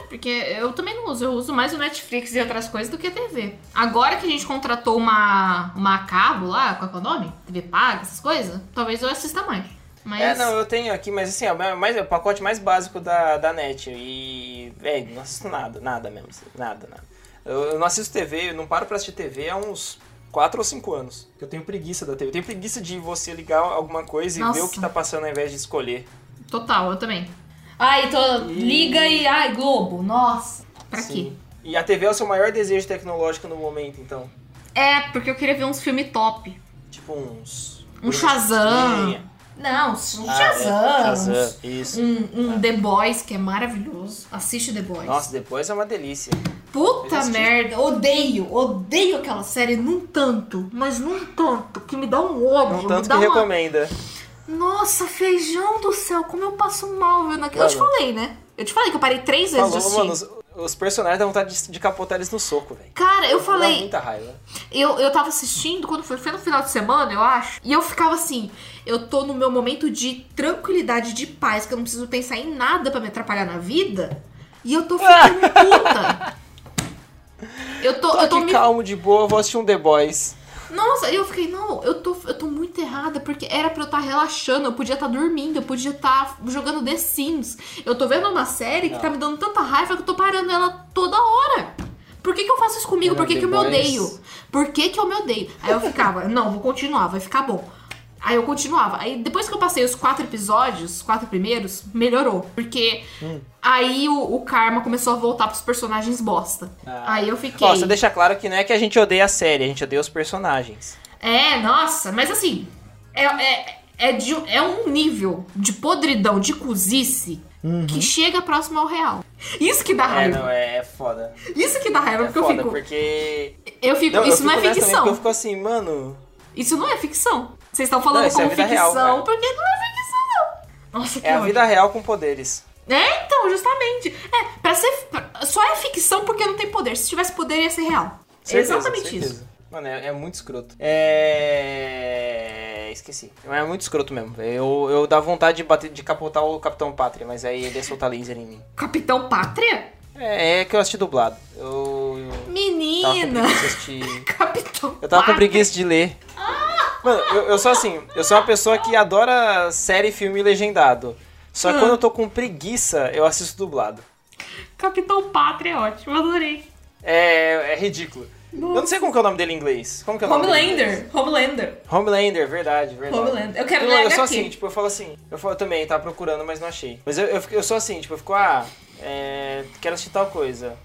Porque eu também não uso. Eu uso mais o Netflix e outras coisas do que a TV. Agora que a gente contratou uma, uma cabo lá, qual é que é o nome? TV paga, essas coisas, talvez eu assista mais. Mas. É, não, eu tenho aqui, mas assim, é o mais, é o pacote mais básico da, da net. E, velho, não assisto nada, nada mesmo. assim, Nada, nada. Eu, não assisto TV, eu não paro pra assistir TV há uns 4 ou 5 anos. Eu tenho preguiça da TV. Eu tenho preguiça de você ligar alguma coisa e Nossa. ver o que tá passando ao invés de escolher. Total, eu também. Ai, tô. Liga e. Ai, Globo, nossa. Pra quê? Sim. E a TV é o seu maior desejo tecnológico no momento, então. É, porque eu queria ver uns filmes top. Tipo uns. Um Shazam. Não, um Ah, Shazam. é, uns- Shazam, isso. Um, um The Boys, que é maravilhoso. Assiste The Boys. Nossa, depois é uma delícia. Puta merda, odeio, odeio aquela série num tanto, mas num tanto, que me dá um ódio, Um me tanto dá que uma... recomenda. Nossa, feijão do céu, como eu passo mal vendo aquilo. Eu te falei, né? Eu te falei que eu parei três vezes de Falou, assistir. mano, os, os personagens dão vontade de, de capotar eles no soco, velho. Cara, eu Dá falei, muita raiva. eu, eu tava assistindo quando foi, foi no final de semana, eu acho. E eu ficava assim, eu tô no meu momento de tranquilidade, de paz, que eu não preciso pensar em nada pra me atrapalhar na vida. E eu tô ficando puta. Eu tô, Tô eu tô aqui me calmo, de boa, vou assistir um The Boys. Nossa, eu fiquei, não, eu tô, eu tô muito errada, porque era pra eu estar relaxando, eu podia estar dormindo, eu podia estar jogando The Sims. Eu tô vendo uma série que Não. tá me dando tanta raiva que eu tô parando ela toda hora. Por que, que eu faço isso comigo? Era Por que, The que eu me odeio? Por que, que eu me odeio? Aí eu ficava, não, vou continuar, vai ficar bom. Aí eu continuava. Aí depois que eu passei os quatro episódios, os quatro primeiros, melhorou. Porque Hum. aí o, o karma começou a voltar pros personagens bosta. Ah. Aí eu fiquei. Você deixa claro que não é que a gente odeia a série, a gente odeia os personagens. É, nossa, mas assim, é, é, é, de, é um nível de podridão, de cozice, que chega próximo ao real. Isso que dá Uhum. É, raiva. não, é, é foda. Isso que dá raiva, É porque eu foda, fico. porque... Eu fico. Não, eu isso fico não é também, ficção. porque eu fico assim, mano... Isso não é ficção. Vocês estão falando Não, é como vida ficção, real, porque não é ficção, não. Nossa, que É a ódio. vida real com poderes. É, então, justamente. É, pra ser. Só é ficção porque não tem poder. Se tivesse poder, ia ser real. É Certeza, exatamente certeza. isso. Mano, é, é muito escroto. É... Esqueci. É muito escroto mesmo. Eu, eu dá vontade de, bater, de capotar o Capitão Pátria, mas aí ele ia soltar laser em mim. Capitão Pátria? É, é que eu assisti dublado. Eu, eu tava Menina! Capitão Eu tava com preguiça de ler. Mano, eu, eu sou assim, eu sou uma pessoa que adora série, filme legendado. Só que Ah. quando eu tô com preguiça, eu assisto dublado. Capitão Pátria é ótimo, adorei. É, é ridículo. Eu não sei como que é o nome dele em inglês. Como que é o nome? Homelander. Homelander. Homelander, verdade, verdade. Homelander. Eu quero Eu, ler eu sou HQ. assim, tipo, eu falo assim. Eu, falo, eu também tava procurando, mas não achei. Mas eu, eu, eu sou assim, tipo, eu fico, ah, é, quero assistir tal coisa.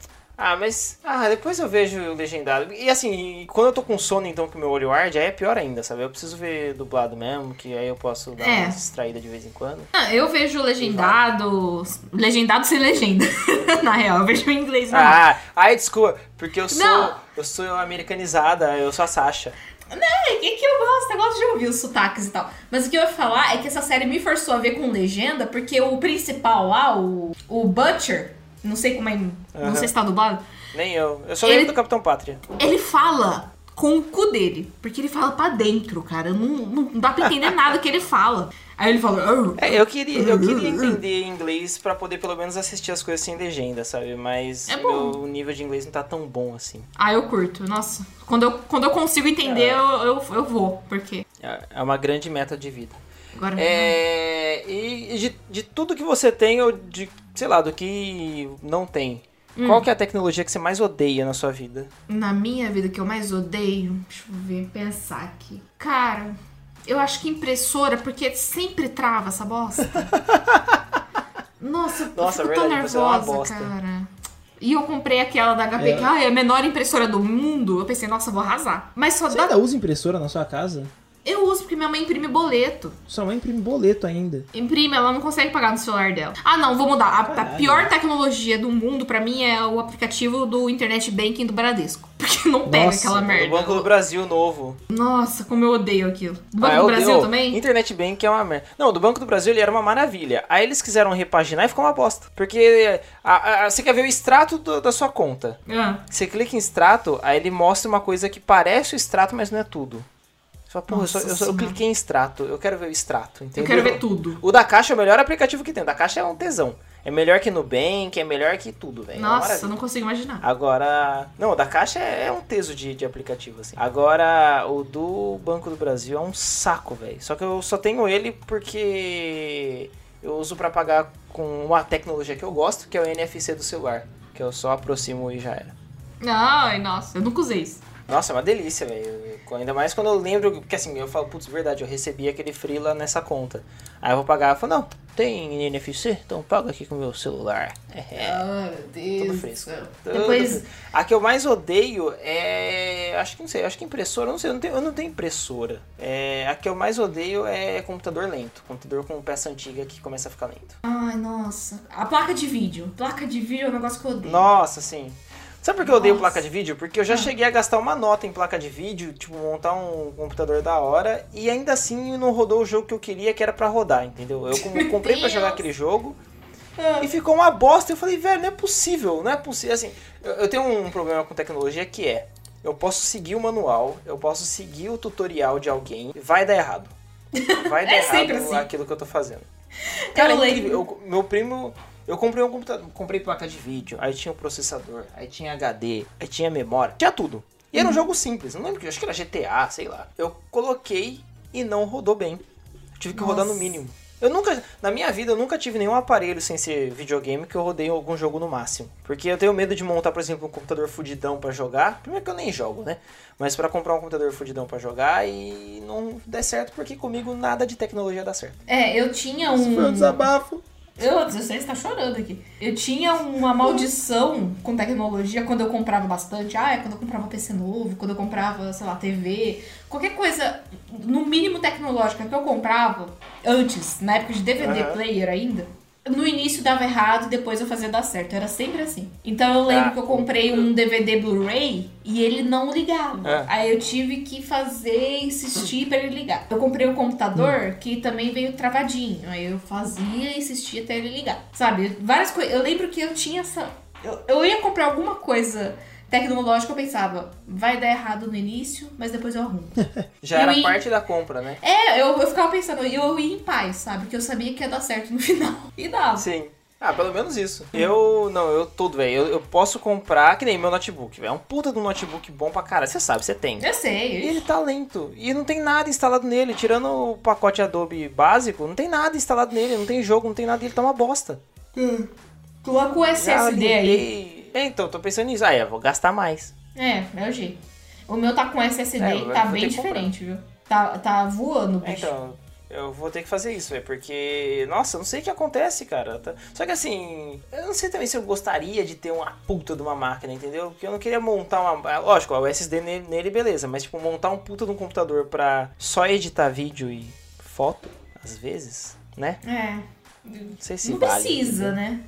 Ah, mas. Ah, depois eu vejo o legendado. E assim, quando eu tô com sono, então, que o meu olho arde, aí é pior ainda, sabe? Eu preciso ver dublado mesmo, que aí eu posso dar É. uma distraída de vez em quando. Ah, eu vejo legendado. Legendado sem legenda. Na real, eu vejo em inglês não. Ah, ai, desculpa, porque eu sou. Não. Eu sou americanizada, eu sou a Sasha. É que que eu gosto, eu gosto de ouvir os sotaques e tal. Mas o que eu ia falar é que essa série me forçou a ver com legenda, porque o principal lá, o, o Butcher, não sei como é. Não Aham. sei se tá dublado. Nem eu. Eu só Ele- lembro do Capitão Pátria. Ele fala com o cu dele. Porque ele fala pra dentro, cara. Não, não dá pra entender nada que ele fala. Aí ele fala. "Arr". É, eu queria, eu queria entender inglês pra poder pelo menos assistir as coisas sem legenda, sabe? Mas É meu nível de inglês não tá tão bom assim. Ah, eu curto. Nossa. Quando eu, quando eu consigo entender, É. eu, eu, eu vou. Porque. É é uma grande meta de vida. Agora. É, e de, de tudo que você tem, ou de, sei lá, do que não tem, Hum. qual que é a tecnologia que você mais odeia na sua vida? Na minha vida, que eu mais odeio. Deixa eu ver, pensar aqui. Cara, eu acho que impressora, porque sempre trava essa bosta. Nossa, Nossa, eu fico é tão é nervosa, bosta. cara. E eu comprei aquela da HP, É. que ah, é a menor impressora do mundo. Eu pensei, nossa, vou arrasar. Mas só Você dá. ainda usa impressora na sua casa? Eu uso porque minha mãe imprime boleto. Sua mãe imprime boleto ainda. Imprime, ela não consegue pagar no celular dela. Ah, não, vou mudar. A, a pior tecnologia do mundo, pra mim, é o aplicativo do Internet Banking do Bradesco. Porque não pega Nossa, aquela O merda. Banco do Brasil novo. Nossa, como eu odeio aquilo. Do Banco Ah, do Brasil odeio. também? Internet Bank é uma merda. Não, do Banco do Brasil ele era uma maravilha. Aí eles quiseram repaginar e ficou uma bosta. Porque a- a- você quer ver o extrato do- da sua conta. Ah, Você clica em extrato, aí ele mostra uma coisa que parece o extrato, mas não é tudo. Você fala, porra, eu, só- eu, só- eu cliquei em extrato, eu quero ver o extrato, entendeu? eu quero ver tudo. O da Caixa é o melhor aplicativo que tem. O da Caixa é um tesão. É melhor que Nubank, é melhor que tudo, velho. É Nossa, eu não consigo imaginar. Agora. Não, o da Caixa é, é um teso de, de aplicativo, assim. Agora, o do Banco do Brasil é um saco, velho. Só que eu só tenho ele porque eu uso pra pagar com uma tecnologia que eu gosto, que é o NFC do celular. Que eu só aproximo e já era. Ai, nossa, eu nunca usei isso. Nossa, é uma delícia, velho. Ainda mais quando eu lembro, porque assim, eu falo, putz, verdade, eu recebi aquele freela nessa conta. Aí eu vou pagar, eu falo, não, tem NFC? Então paga aqui com o meu celular. É. Ai, meu Tudo Deus. fresco. do céu. Tudo Depois. fresco. A que eu mais odeio é. Acho que não sei, acho que impressora, não sei, eu não tenho, eu não tenho impressora. É, a que eu mais odeio é computador lento. Computador com peça antiga que começa a ficar lento. Ai, nossa. A placa de vídeo. Placa de vídeo é um negócio que eu odeio. Nossa, sim. Sabe por que eu odeio placa de vídeo? Porque eu já cheguei a gastar uma nota em placa de vídeo, tipo, montar um computador da hora, e ainda assim não rodou o jogo que eu queria, que era pra rodar, entendeu? Eu com- comprei pra jogar aquele jogo Ah. e ficou uma bosta. Eu falei, velho, não é possível, não é possível. Assim, eu, tenho um problema com tecnologia que é: eu posso seguir o manual, eu posso seguir o tutorial de alguém, vai dar errado. Vai dar É errado assim. aquilo que eu tô fazendo. Cara, é incrível. Eu- meu primo. Eu comprei um computador, comprei placa de vídeo, aí tinha o processador, aí tinha HD, aí tinha memória, tinha tudo. E Uhum. era um jogo simples, não lembro que, acho que era GTA, sei lá. Eu coloquei e não rodou bem. Eu tive que rodar no Nossa. mínimo. Eu nunca, na minha vida, eu nunca tive nenhum aparelho sem ser videogame que eu rodei algum jogo no máximo. Porque eu tenho medo de montar, por exemplo, um computador fudidão pra jogar. Primeiro que eu nem jogo, né? Mas pra comprar um computador fudidão pra jogar e não der certo, porque comigo nada de tecnologia dá certo. É, eu tinha Isso foi um um. desabafo. Eu, você está chorando aqui. Eu tinha uma maldição com tecnologia quando eu comprava bastante. Ah, é quando eu comprava PC novo, quando eu comprava, sei lá, TV. Qualquer coisa, no mínimo tecnológica que eu comprava, antes, na época de DVD Aham. player ainda, no início dava errado e depois eu fazia dar certo. Era sempre assim. Então eu lembro Ah. que eu comprei um DVD Blu-ray e ele não ligava. É. Aí eu tive que fazer, insistir pra ele ligar. Eu comprei um computador que também veio travadinho. Aí eu fazia e insistia até ele ligar. Sabe? Várias coisas. Eu lembro que eu tinha essa. Eu, eu ia comprar alguma coisa tecnológica, eu pensava, vai dar errado no início, mas depois eu arrumo. Já Eu era ia- parte da compra, né? é, eu, eu ficava pensando, e eu ia em paz, sabe? Que eu sabia que ia dar certo no final. E dava. Sim. Ah, pelo menos isso. Eu, não, eu tudo, velho. Eu, eu posso comprar, que nem meu notebook, velho. É um puta do notebook bom pra caralho. Você sabe, você tem. Eu E sei. ele tá lento. E não tem nada instalado nele. Tirando o pacote Adobe básico, não tem nada instalado nele. Não tem jogo, não tem nada. Ele tá uma bosta. Coloca o SSD aí. É, então, tô pensando nisso. Ah, é, vou gastar mais. É, é o jeito. O meu tá com SSD É, e tá bem diferente, viu? Tá, tá voando, É, bicho. Então, eu vou ter que fazer isso, velho, porque, nossa, eu não sei o que acontece, cara. Tá- Só que assim, eu não sei também se eu gostaria de ter uma puta de uma máquina, entendeu? Porque eu não queria montar uma. Lógico, o SSD nele, nele, beleza, mas tipo, montar um puta de um computador pra só editar vídeo e foto, às vezes, né? É. Não sei se Não vale, precisa, né?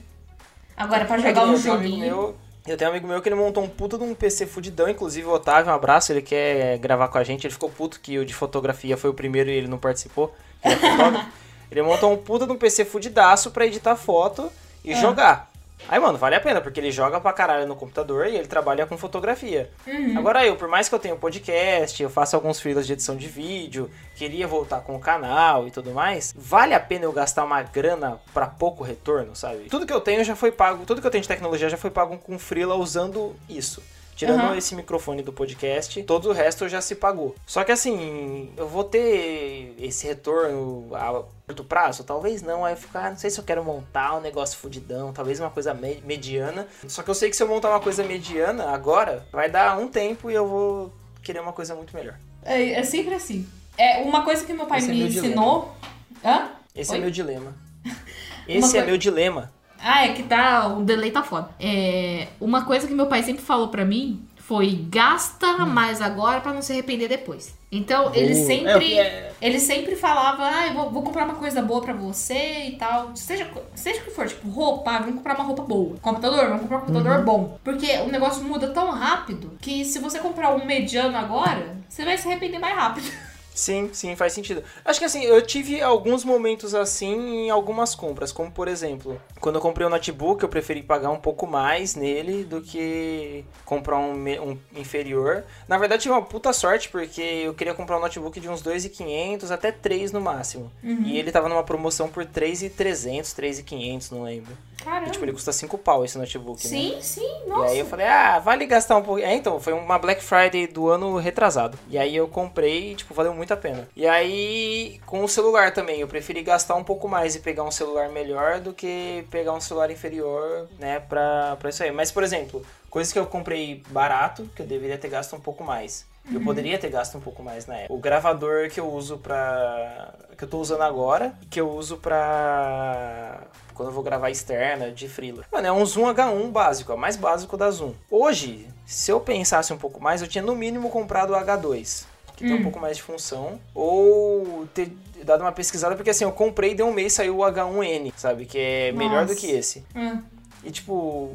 Agora, pra É jogar um joguinho. meu- eu tenho um amigo meu que ele montou um puta de um PC fudidão, inclusive o Otávio, um abraço, ele quer gravar com a gente, ele ficou puto que o de fotografia foi o primeiro e ele não participou. Ele, é ele montou um puta de um PC fudidaço pra editar foto e Ah. jogar. Aí, mano, vale a pena, porque ele joga pra caralho no computador e ele trabalha com fotografia. Agora eu, por mais que eu tenha um podcast, eu faço alguns freelas de edição de vídeo, queria voltar com o canal e tudo mais, vale a pena eu gastar uma grana pra pouco retorno, sabe? Tudo que eu tenho já foi pago, tudo que eu tenho de tecnologia já foi pago com freela usando isso. Tirando Aham. esse microfone do podcast, todo o resto já se pagou. Só que assim, eu vou ter esse retorno a curto prazo? Talvez não. Aí eu fico, ah, não sei se eu quero montar um negócio fudidão, talvez uma coisa me- mediana. Só que eu sei que se eu montar uma coisa mediana agora, vai dar um tempo e eu vou querer uma coisa muito melhor. É, é sempre assim. É uma coisa que meu pai Esse é me meu dilema. ensinou. Hã? Esse Oi? é meu dilema. Esse é coi- meu dilema. Ah, é que tá. O delay tá foda. É, uma coisa que meu pai sempre falou pra mim foi gasta mais agora pra não se arrepender depois. Então, ele sempre. É, é- Ele sempre falava, ah, eu vou, vou comprar uma coisa boa pra você e tal. Seja, seja o que for, tipo, roupa, vamos comprar uma roupa boa. Computador, vamos comprar um computador bom. Porque o negócio muda tão rápido que se você comprar um mediano agora, você vai se arrepender mais rápido. Sim, sim, faz sentido. Acho que assim, eu tive alguns momentos assim em algumas compras, como por exemplo, quando eu comprei o notebook, eu preferi pagar um pouco mais nele do que comprar um, um inferior. Na verdade, tive uma puta sorte, porque eu queria comprar um notebook de uns 2.500 até 3 no máximo. E ele tava numa promoção por 3.300, 3.500, não lembro. Caramba. E, tipo, ele custa 5 pau esse notebook, né? sim, sim, E nossa. aí eu falei, ah, vale gastar um pouco. É, então, foi uma Black Friday do ano retrasado. E aí eu comprei e, tipo, valeu muito a pena. E aí, com o celular também, eu preferi gastar um pouco mais e pegar um celular melhor do que pegar um celular inferior, né, pra, pra isso aí. Mas, por exemplo, coisas que eu comprei barato, que eu deveria ter gasto um pouco mais. Eu poderia ter gasto um pouco mais na época. O gravador que eu uso pra. que eu tô usando agora, que eu uso pra. Quando eu vou gravar externa, de freela. Mano, é um Zoom H1 básico, é o mais básico da Zoom. Hoje, se eu pensasse um pouco mais, eu tinha no mínimo comprado o H2. Que tem um pouco mais de função. Ou ter dado uma pesquisada, porque assim, eu comprei, deu um mês, saiu o H1N, sabe? Que é melhor do Nossa. que esse. Hum. E tipo,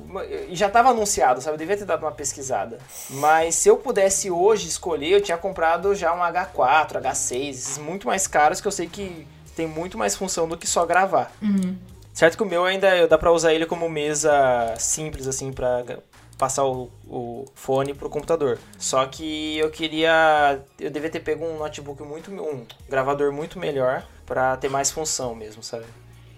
já tava anunciado, sabe? Eu devia ter dado uma pesquisada. Mas se eu pudesse hoje escolher, eu tinha comprado já um H4, H6, esses muito mais caros que eu sei que tem muito mais função do que só gravar. Uhum. Certo que o meu ainda dá pra usar ele como mesa simples, assim, pra passar o, o fone pro computador. Só que eu queria. Eu devia ter pego um notebook muito. um gravador muito melhor pra ter mais função mesmo, sabe?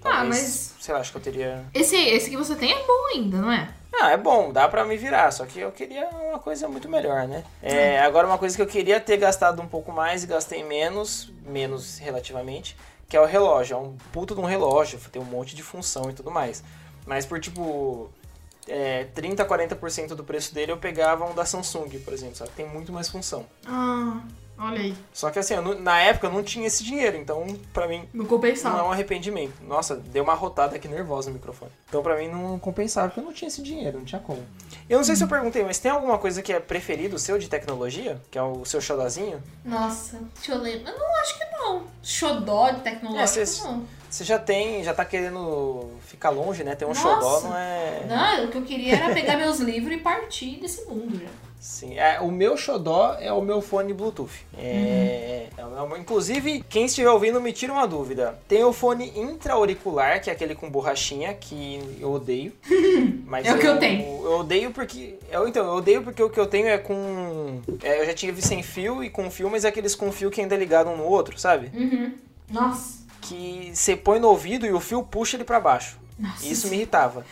Ah, mas- Sei lá, acho que eu teria. Esse, esse que você tem é bom ainda, não é? Ah, é bom, dá pra me virar, só que eu queria uma coisa muito melhor, né? É, agora uma coisa que eu queria ter gastado um pouco mais e gastei menos, menos relativamente, que é o relógio. É um puto de um relógio, tem um monte de função e tudo mais. Mas por tipo é, 30, 40% do preço dele eu pegava um da Samsung, por exemplo, sabe? Tem muito mais função. Ah, olha aí. Só que assim, eu na época eu não tinha esse dinheiro, então pra mim Não não é compensava. um arrependimento. Nossa, deu uma rotada aqui nervosa no microfone. Então pra mim não compensava, porque eu não tinha esse dinheiro, não tinha como. Eu não sei se eu perguntei, mas tem alguma coisa que é preferido seu de tecnologia? Que é o seu xodazinho? Nossa, deixa eu lembrar. Eu não acho que não. Xodó de tecnológico, É, cês- não. Você já tem, já tá querendo ficar longe, né? Ter um Nossa. xodó não é... Não, o que eu queria era pegar meus livros e partir desse mundo já. Sim, é, o meu xodó é o meu fone Bluetooth. É, é o meu- inclusive, quem estiver ouvindo, me tira uma dúvida. Tem o fone intra-auricular, que é aquele com borrachinha, que eu odeio. Mas É o que eu tenho. Eu odeio porque. Eu, então, eu odeio porque o que eu tenho é com. é, eu já tive sem fio e com fio, mas é aqueles com fio que ainda é ligado um no outro, sabe? Uhum. Nossa. Que você põe no ouvido e o fio puxa ele pra baixo. Nossa. E Isso me irritava.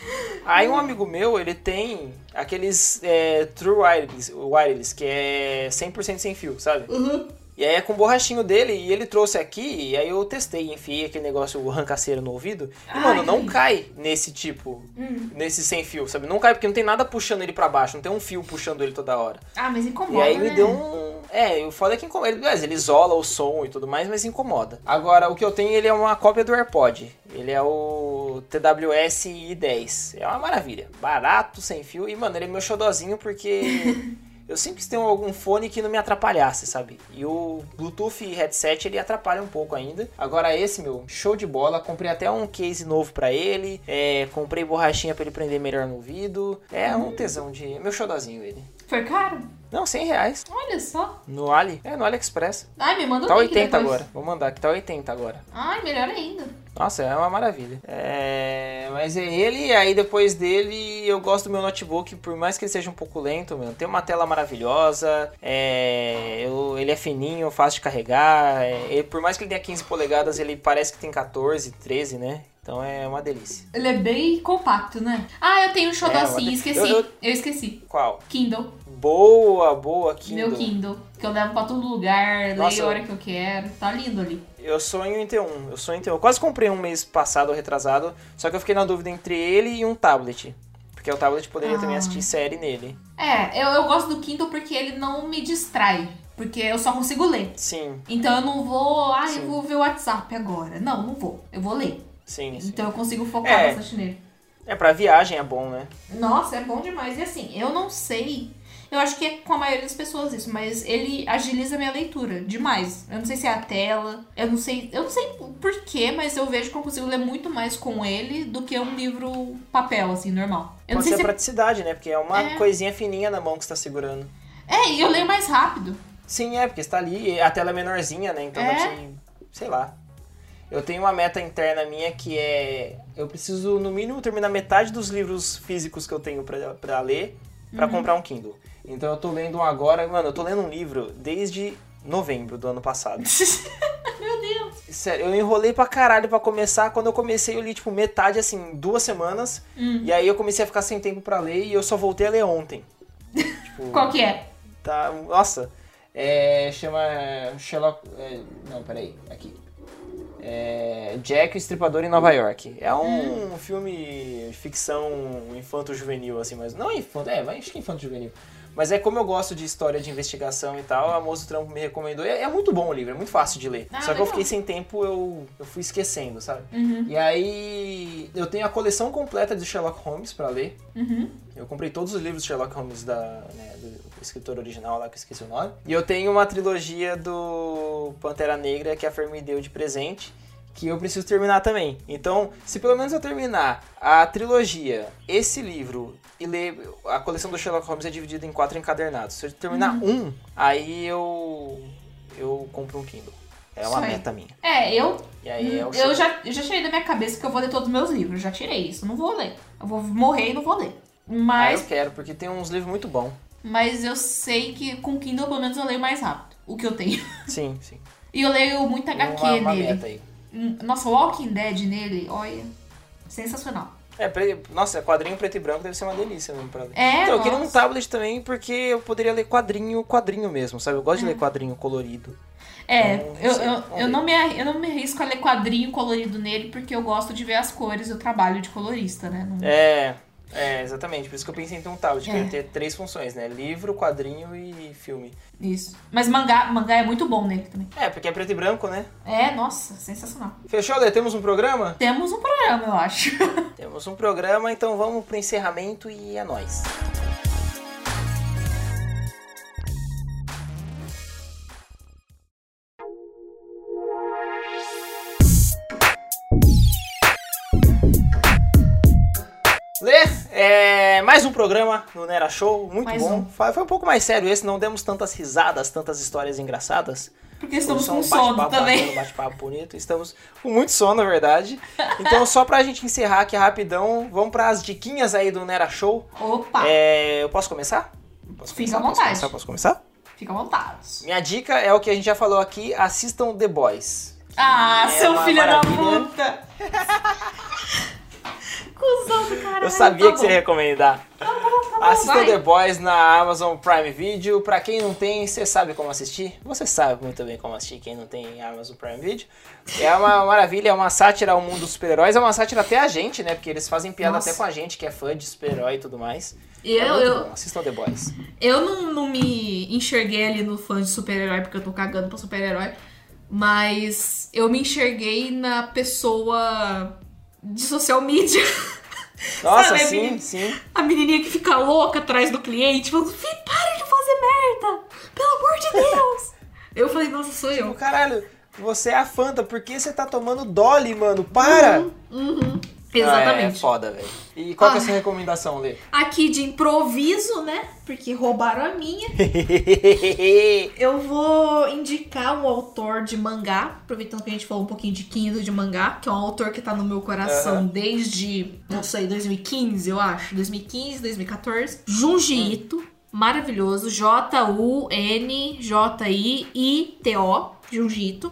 Aí um amigo meu, ele tem aqueles é, True wireless, wireless, que é 100% sem fio, sabe? Uhum. E aí é com o borrachinho dele, e ele trouxe aqui, e aí eu testei, enfiei aquele negócio, o rancaceiro no ouvido, e Ai, mano, não ai. cai nesse tipo, Hum. nesse sem fio, sabe? Não cai porque não tem nada puxando ele pra baixo, não tem um fio puxando ele toda hora. Ah, mas incomoda, E aí né? me deu um. É, o foda é que incomoda. Ele, ele isola o som e tudo mais, mas incomoda. Agora, o que eu tenho, ele é uma cópia do AirPod. Ele é o TWS i10. É uma maravilha. Barato, sem fio. E, mano, ele é meu xodozinho porque. Eu sempre quis ter algum fone que não me atrapalhasse, sabe? E o Bluetooth headset ele atrapalha um pouco ainda. Agora esse, meu, show de bola. Comprei até um case novo pra ele. É, comprei borrachinha pra ele prender melhor no ouvido. É um tesão de. Meu xodozinho ele. Foi caro? Não, 100 reais. Olha só. No Ali? É, no AliExpress. Ai, me manda o Tá link 80 depois. agora. Vou mandar que tá 80 agora. Ai, melhor ainda. Nossa, é uma maravilha. É... Mas é ele, aí depois dele eu gosto do meu notebook, por mais que ele seja um pouco lento, meu, tem uma tela maravilhosa, é, eu- ele é fininho, fácil de carregar, é, ele- por mais que ele tenha 15 polegadas, ele parece que tem 14, 13, né? Então é uma delícia. Ele é bem compacto, né? Ah, eu tenho um xodózinho, É, esqueci. eu- Eu, eu- esqueci. Qual? Kindle. Boa, boa, Kindle. Meu Kindle. Que eu levo pra todo lugar, Nossa, leio a hora que eu quero. Tá lindo ali. Eu sonho em ter um, eu sonho em ter um. Eu quase comprei um mês passado ou retrasado, só que eu fiquei na dúvida entre ele e um tablet. Porque o tablet poderia também Ah. assistir série nele. É, eu, eu gosto do Kindle porque ele não me distrai. Porque eu só consigo ler. Sim, Então eu não vou, ah, Sim. eu vou ver o WhatsApp agora. Não, não vou. Eu vou ler. sim, sim. Então eu consigo focar É. bastante nele. É, pra viagem é bom, né? Nossa, é bom demais. E assim, eu não sei. Eu acho que é com a maioria das pessoas isso, mas ele agiliza a minha leitura demais. Eu não sei se é a tela, eu não sei, eu não sei por quê, mas eu vejo que eu consigo ler muito mais com ele do que um livro papel assim, normal. Eu não Pode sei ser se a praticidade, né? Porque é uma É. coisinha fininha na mão que você tá segurando. é, e eu leio mais rápido. Sim, é, porque você tá ali, a tela é menorzinha, né? Então É. pra você, sei lá. Eu tenho uma meta interna minha que é. Eu preciso, no mínimo, terminar metade dos livros físicos que eu tenho pra ler pra Uhum. comprar um Kindle. Então eu tô lendo um agora. Mano, eu tô lendo um livro desde novembro do ano passado. Meu Deus. Sério, eu enrolei pra caralho pra começar. Quando eu comecei, eu li, tipo, metade, assim, duas semanas. Hum. E aí eu comecei a ficar sem tempo pra ler e eu só voltei a ler ontem. tipo, Qual que é? Tá, nossa. É, chama Sherlock. é, não, peraí, aqui. É, Jack o Estripador em Nova York. É um filme de ficção infanto-juvenil, assim, mas não infanto, é, mas acho que infanto-juvenil. Mas é como eu gosto de história de investigação e tal, a moça do trampo me recomendou. É, é muito bom o livro, é muito fácil de ler. Ah, Só que eu fiquei sem tempo, eu, eu fui esquecendo, sabe? Uhum, E aí eu tenho a coleção completa de Sherlock Holmes pra ler. uhum. Eu comprei todos os livros de Sherlock Holmes da, né, do escritor original lá, que eu esqueci o nome. E eu tenho uma trilogia do Pantera Negra que a Fer me deu de presente, que eu preciso terminar também. Então, se pelo menos eu terminar a trilogia, esse livro e ler... A coleção do Sherlock Holmes é dividida em quatro encadernados. Se eu terminar um, aí eu... eu compro um Kindle. É uma meta minha. É, eu E aí é o eu já, eu já tirei da minha cabeça que eu vou ler todos os meus livros. Já tirei isso. Não vou ler. Eu vou morrer e não vou ler. Ah, Mas, eu quero, porque tem uns livros muito bons. mas eu sei que com Kindle pelo menos eu leio mais rápido. O que eu tenho. Sim, sim. E eu leio muito HQ uma, uma nele. meta aí. Nossa, Walking Dead nele, olha. Sensacional. É, pre- nossa, quadrinho preto e branco deve ser uma delícia mesmo pra ler. É, então, eu queria um tablet também, porque eu poderia ler quadrinho, quadrinho mesmo, sabe? Eu gosto de ler quadrinho colorido. É, Então, eu, sei, eu, eu, não me, eu não me arrisco a ler quadrinho colorido nele porque eu gosto de ver as cores. Eu trabalho de colorista, né? Não- É, é, exatamente. Por isso que eu pensei em ter um tablet, que É. ia ter três funções, né? Livro, quadrinho e filme. Isso. Mas mangá, mangá é muito bom nele também. É, porque é preto e branco, né? É, nossa, sensacional. Fechou, Lê? Temos um programa? Temos um programa, eu acho. Temos um programa, então vamos pro encerramento e é nóis. Um programa no Nera Show, muito Mais bom. um. Foi, um pouco mais sério esse, não demos tantas risadas, tantas histórias engraçadas. Porque estamos com um sono também. bate-papo bonito. Estamos com muito sono, na verdade. Então, só pra gente encerrar aqui rapidão, vamos pras diquinhas aí do Nera Show. Opa, É, eu posso começar? Posso Fica começar? à Posso vontade. começar? Posso começar? fica à vontade. Minha dica é o que a gente já falou aqui, assistam The Boys. Ah, É seu filho da maravilha. puta! Cusão do caralho. Eu sabia tá que você ia bom. recomendar. Tá bom, Assistam vai. The Boys na Amazon Prime Video. Pra quem não tem, você sabe como assistir? Você sabe muito bem como assistir, quem não tem Amazon Prime Video. É uma maravilha, é uma sátira ao mundo dos super-heróis. É uma sátira até a gente, né? Porque eles fazem piada Nossa. até com a gente, que é fã de super-herói e tudo mais. Eu, é muito eu, bom. Assistam The Boys. eu não, não me enxerguei ali no fã de super-herói porque eu tô cagando pra super-herói. Mas eu me enxerguei na pessoa de social media. Nossa, Sabe, sim, sim. A menininha que fica louca atrás do cliente, falando: Fih, para de fazer merda! Pelo amor de Deus! eu falei: Nossa, sou Tipo, eu. caralho, você é a Fanta, por que você tá tomando Dolly, mano? Para! Uhum. Ah, é Exatamente. foda, velho. E qual que é a Ah. sua recomendação, Lê? Aqui de improviso, né? Porque roubaram a minha. Eu vou indicar um autor de mangá, aproveitando que a gente falou um pouquinho de Kindle de mangá, que é um autor que tá no meu coração Aham. desde, não sei, 2015, eu acho. 2015, 2014. Junji Ito, maravilhoso. J-U-N-J-I-I-T-O, Junji Ito.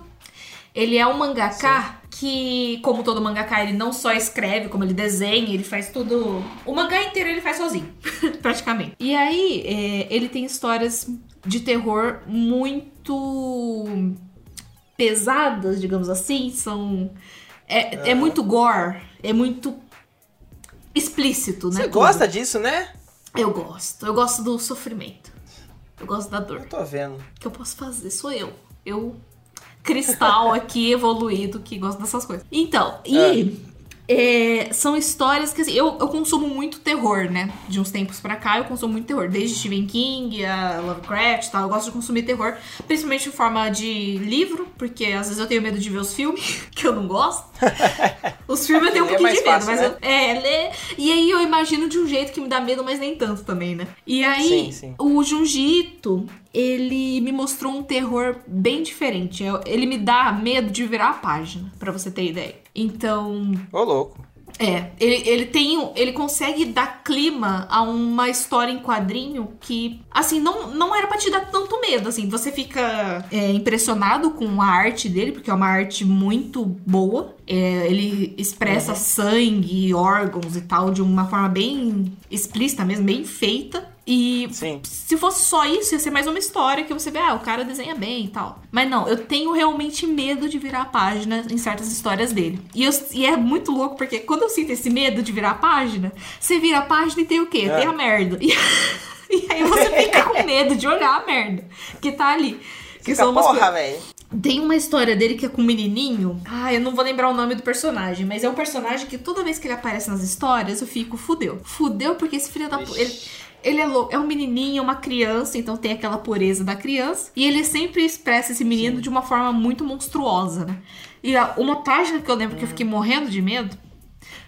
Ele é um mangaká que, como todo mangaká, ele não só escreve, como ele desenha, ele faz tudo. O mangá inteiro ele faz sozinho, praticamente. E aí, é, ele tem histórias de terror muito pesadas, digamos assim. São. É, é muito gore, é muito explícito, né? Você tudo. gosta disso, né? Eu gosto. Eu gosto do sofrimento. Eu gosto da dor. Eu tô vendo. O que eu posso fazer? Sou eu. Eu, cristal aqui, evoluído, que gosta dessas coisas. Então, e é, são histórias que assim, eu, eu consumo muito terror, né? De uns tempos pra cá, eu consumo muito terror. Desde Stephen King, a Lovecraft e tal. Eu gosto de consumir terror, principalmente em forma de livro, porque às vezes eu tenho medo de ver os filmes, que eu não gosto. Os filmes eu tenho um é pouquinho de medo, mais mas fácil, eu, é, ler. E aí eu imagino de um jeito que me dá medo, mas nem tanto também, né? E aí, Sim, sim. o Junjito, ele me mostrou um terror bem diferente. Ele me dá medo de virar a página, pra você ter ideia. Então, Ô, louco. é, ele, ele tem. Ele consegue dar clima a uma história em quadrinho que, assim, não, não era pra te dar tanto medo. Assim, você fica é, impressionado com a arte dele, porque é uma arte muito boa. É, ele expressa sangue, órgãos e tal de uma forma bem explícita mesmo, bem feita. E Sim. se fosse só isso, ia ser mais uma história que você vê, ah, o cara desenha bem e tal. Mas não, eu tenho realmente medo de virar a página em certas histórias dele. E, eu- e é muito louco, porque quando eu sinto esse medo de virar a página, você vira a página e tem o quê? É. Tem a merda. E, e aí você fica com medo de olhar a merda que tá ali. Que Fica, são umas porra, velho. tem uma história dele que é com um menininho. Ah, eu não vou lembrar o nome do personagem, mas é um personagem que toda vez que ele aparece nas histórias, eu fico fudeu. Fudeu porque esse filho da puta. Ele, é louco, é um menininho, uma criança, então tem aquela pureza da criança. E ele sempre expressa esse menino de uma forma muito monstruosa, né? E a- uma página que eu lembro que eu fiquei morrendo de medo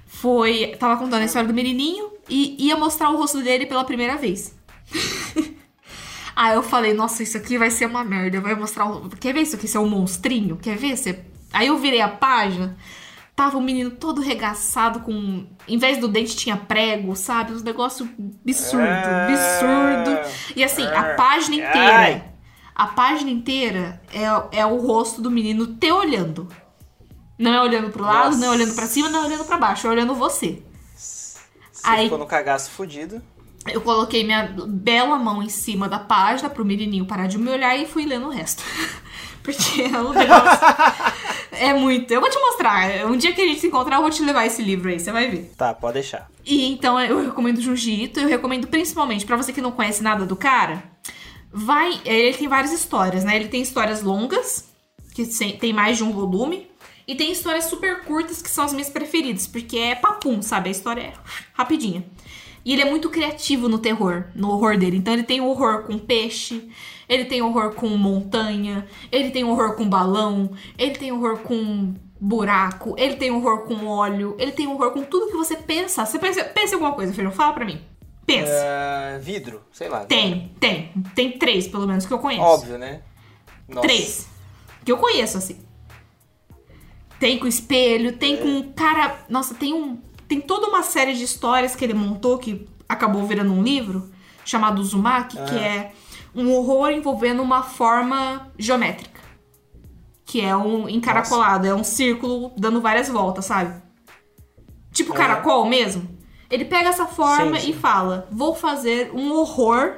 foi. Tava contando a história do menininho e ia mostrar o rosto dele pela primeira vez. Aí eu falei, nossa, isso aqui vai ser uma merda. Vai mostrar. Quer ver isso aqui? Isso é um monstrinho? Quer ver? Você... Aí eu virei a página. Tava o menino todo regaçado com. Em vez do dente tinha prego, sabe? Uns negócios absurdo, Ah. absurdo. E assim, a página Ai. inteira. A página inteira é, é o rosto do menino te olhando. Não é olhando pro lado, Nossa. não é olhando pra cima, não é olhando pra baixo, é olhando você. Você Aí- ficou no cagaço fudido. Eu coloquei minha bela mão em cima da página pro menininho parar de me olhar e fui lendo o resto. Porque é um negócio. é muito. Eu vou te mostrar. Um dia que a gente se encontrar, eu vou te levar esse livro aí, você vai ver. Tá, pode deixar. E então eu recomendo Ito, eu recomendo principalmente pra você que não conhece nada do cara, vai, ele tem várias histórias, né? Ele tem histórias longas, que tem mais de um volume, e tem histórias super curtas que são as minhas preferidas, porque é papum, sabe? A história é rapidinha. E ele é muito criativo no terror, no horror dele. Então ele tem horror com peixe, ele tem horror com montanha, ele tem horror com balão, ele tem horror com buraco, ele tem horror com óleo, ele tem horror com tudo que você pensa. Você pensa, pensa em alguma coisa, filho? Fala pra mim. Pensa. Ah, vidro, sei lá. Tem, tem. Tem três, pelo menos, que eu conheço. Óbvio, né? Nossa. Três. Que eu conheço, assim. Tem com espelho, tem É. com. Cara, nossa, tem um. Tem toda uma série de histórias que ele montou que acabou virando um livro, chamado Uzumaki, que é um horror envolvendo uma forma geométrica. Que é um encaracolado, é um círculo dando várias voltas, sabe? Tipo Aham. caracol mesmo. Ele pega essa forma Sim, sim. e fala: vou fazer um horror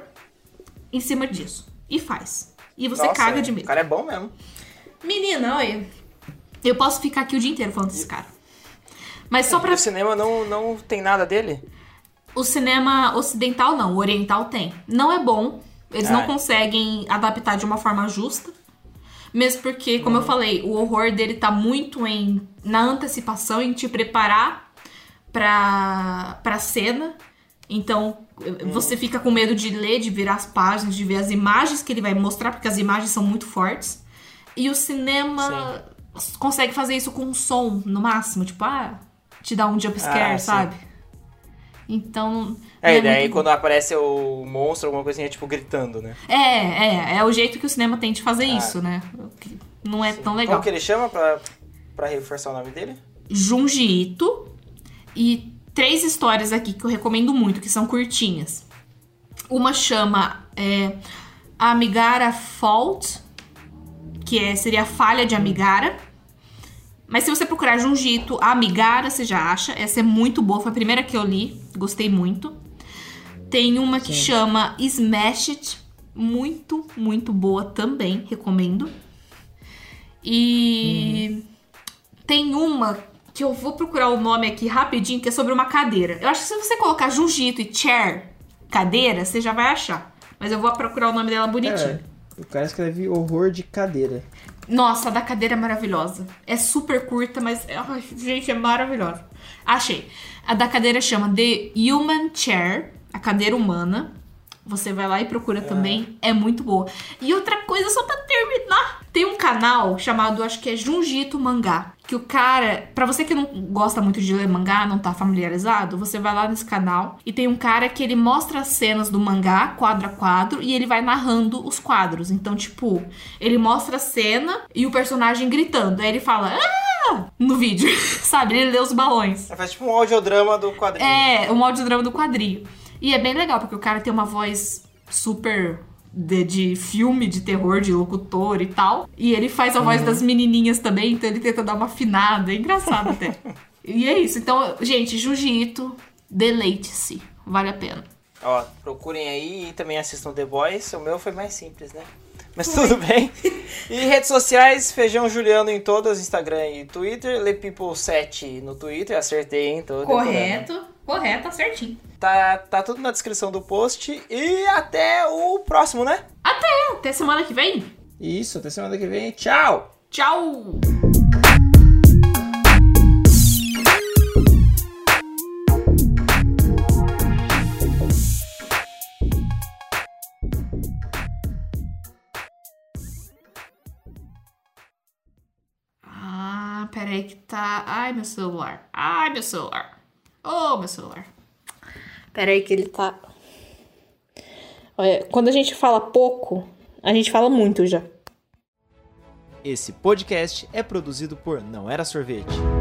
em cima disso. E faz. E você Nossa, caga de medo. O cara é bom mesmo. Menina, olha. Eu posso ficar aqui o dia inteiro falando desse cara. Mas só pra. No cinema não, não tem nada dele? O cinema ocidental não, o oriental tem. Não é bom. Eles não Ah. conseguem adaptar de uma forma justa. Mesmo porque, como eu falei, o horror dele tá muito em na antecipação, em te preparar pra, pra cena. Então, você fica com medo de ler, de virar as páginas, de ver as imagens que ele vai mostrar, porque as imagens são muito fortes. E o cinema consegue fazer isso com um som, no máximo. Tipo, ah, te dar um jump scare, Ah, sim. sabe? Então. É, e daí muito quando aparece o monstro, alguma coisinha, tipo, gritando, né? É, é, é o jeito que o cinema tem de fazer Ah. isso, né? Não é tão legal. Como que ele chama pra, pra reforçar o nome dele? Junji Ito e três histórias aqui que eu recomendo muito, que são curtinhas. Uma chama é, Amigara Fault, que é, seria a falha de Amigara. Mas se você procurar Junji Ito, Amigara, você já acha. Essa é muito boa, foi a primeira que eu li, gostei muito. Tem uma que chama Smash It, muito, muito boa também, recomendo. E tem uma que eu vou procurar o nome aqui rapidinho, que é sobre uma cadeira. Eu acho que se você colocar Jiu-Jitsu e chair, cadeira, você já vai achar. Mas eu vou procurar o nome dela bonitinho. É, o cara escreve horror de cadeira. Nossa, a da cadeira é maravilhosa. É super curta, mas. Ai, gente, é maravilhosa. Achei. A da cadeira chama The Human Chair, a cadeira humana. Você vai lá e procura também. É muito boa. E outra coisa, só pra terminar. Tem um canal chamado, acho que é Junjito Mangá. Que o cara, pra você que não gosta muito de ler mangá, não tá familiarizado, você vai lá nesse canal e tem um cara que ele mostra as cenas do mangá, quadro a quadro, e ele vai narrando os quadros. Então, tipo, ele mostra a cena e o personagem gritando. Aí ele fala, ah! No vídeo, sabe? Ele lê os balões. Ele faz tipo um audiodrama do quadrinho. É, um audiodrama do quadrinho. E é bem legal, porque o cara tem uma voz super de, de filme de terror, de locutor e tal. E ele faz a voz das menininhas também, então ele tenta dar uma afinada. É engraçado até. e é isso. Então, gente, Jiu-Jitsu, deleite-se. Vale a pena. Ó, procurem aí e também assistam The Boys. O meu foi mais simples, né? Mas tudo bem. E redes sociais, Feijão Juliano em todas, Instagram e Twitter. LePeople7 no Twitter, acertei? Tô decorando. Correto, correto, tá certinho. Tá, tá tudo na descrição do post. E até o próximo, né? Até, até semana que vem. Isso, até semana que vem. Tchau! Tchau! Ah, peraí que tá. Ai, meu celular. Ai, meu celular. Oh, meu celular. Peraí que ele tá. Olha, quando a gente fala pouco, a gente fala muito já. Esse podcast é produzido por Não Era Sorvete.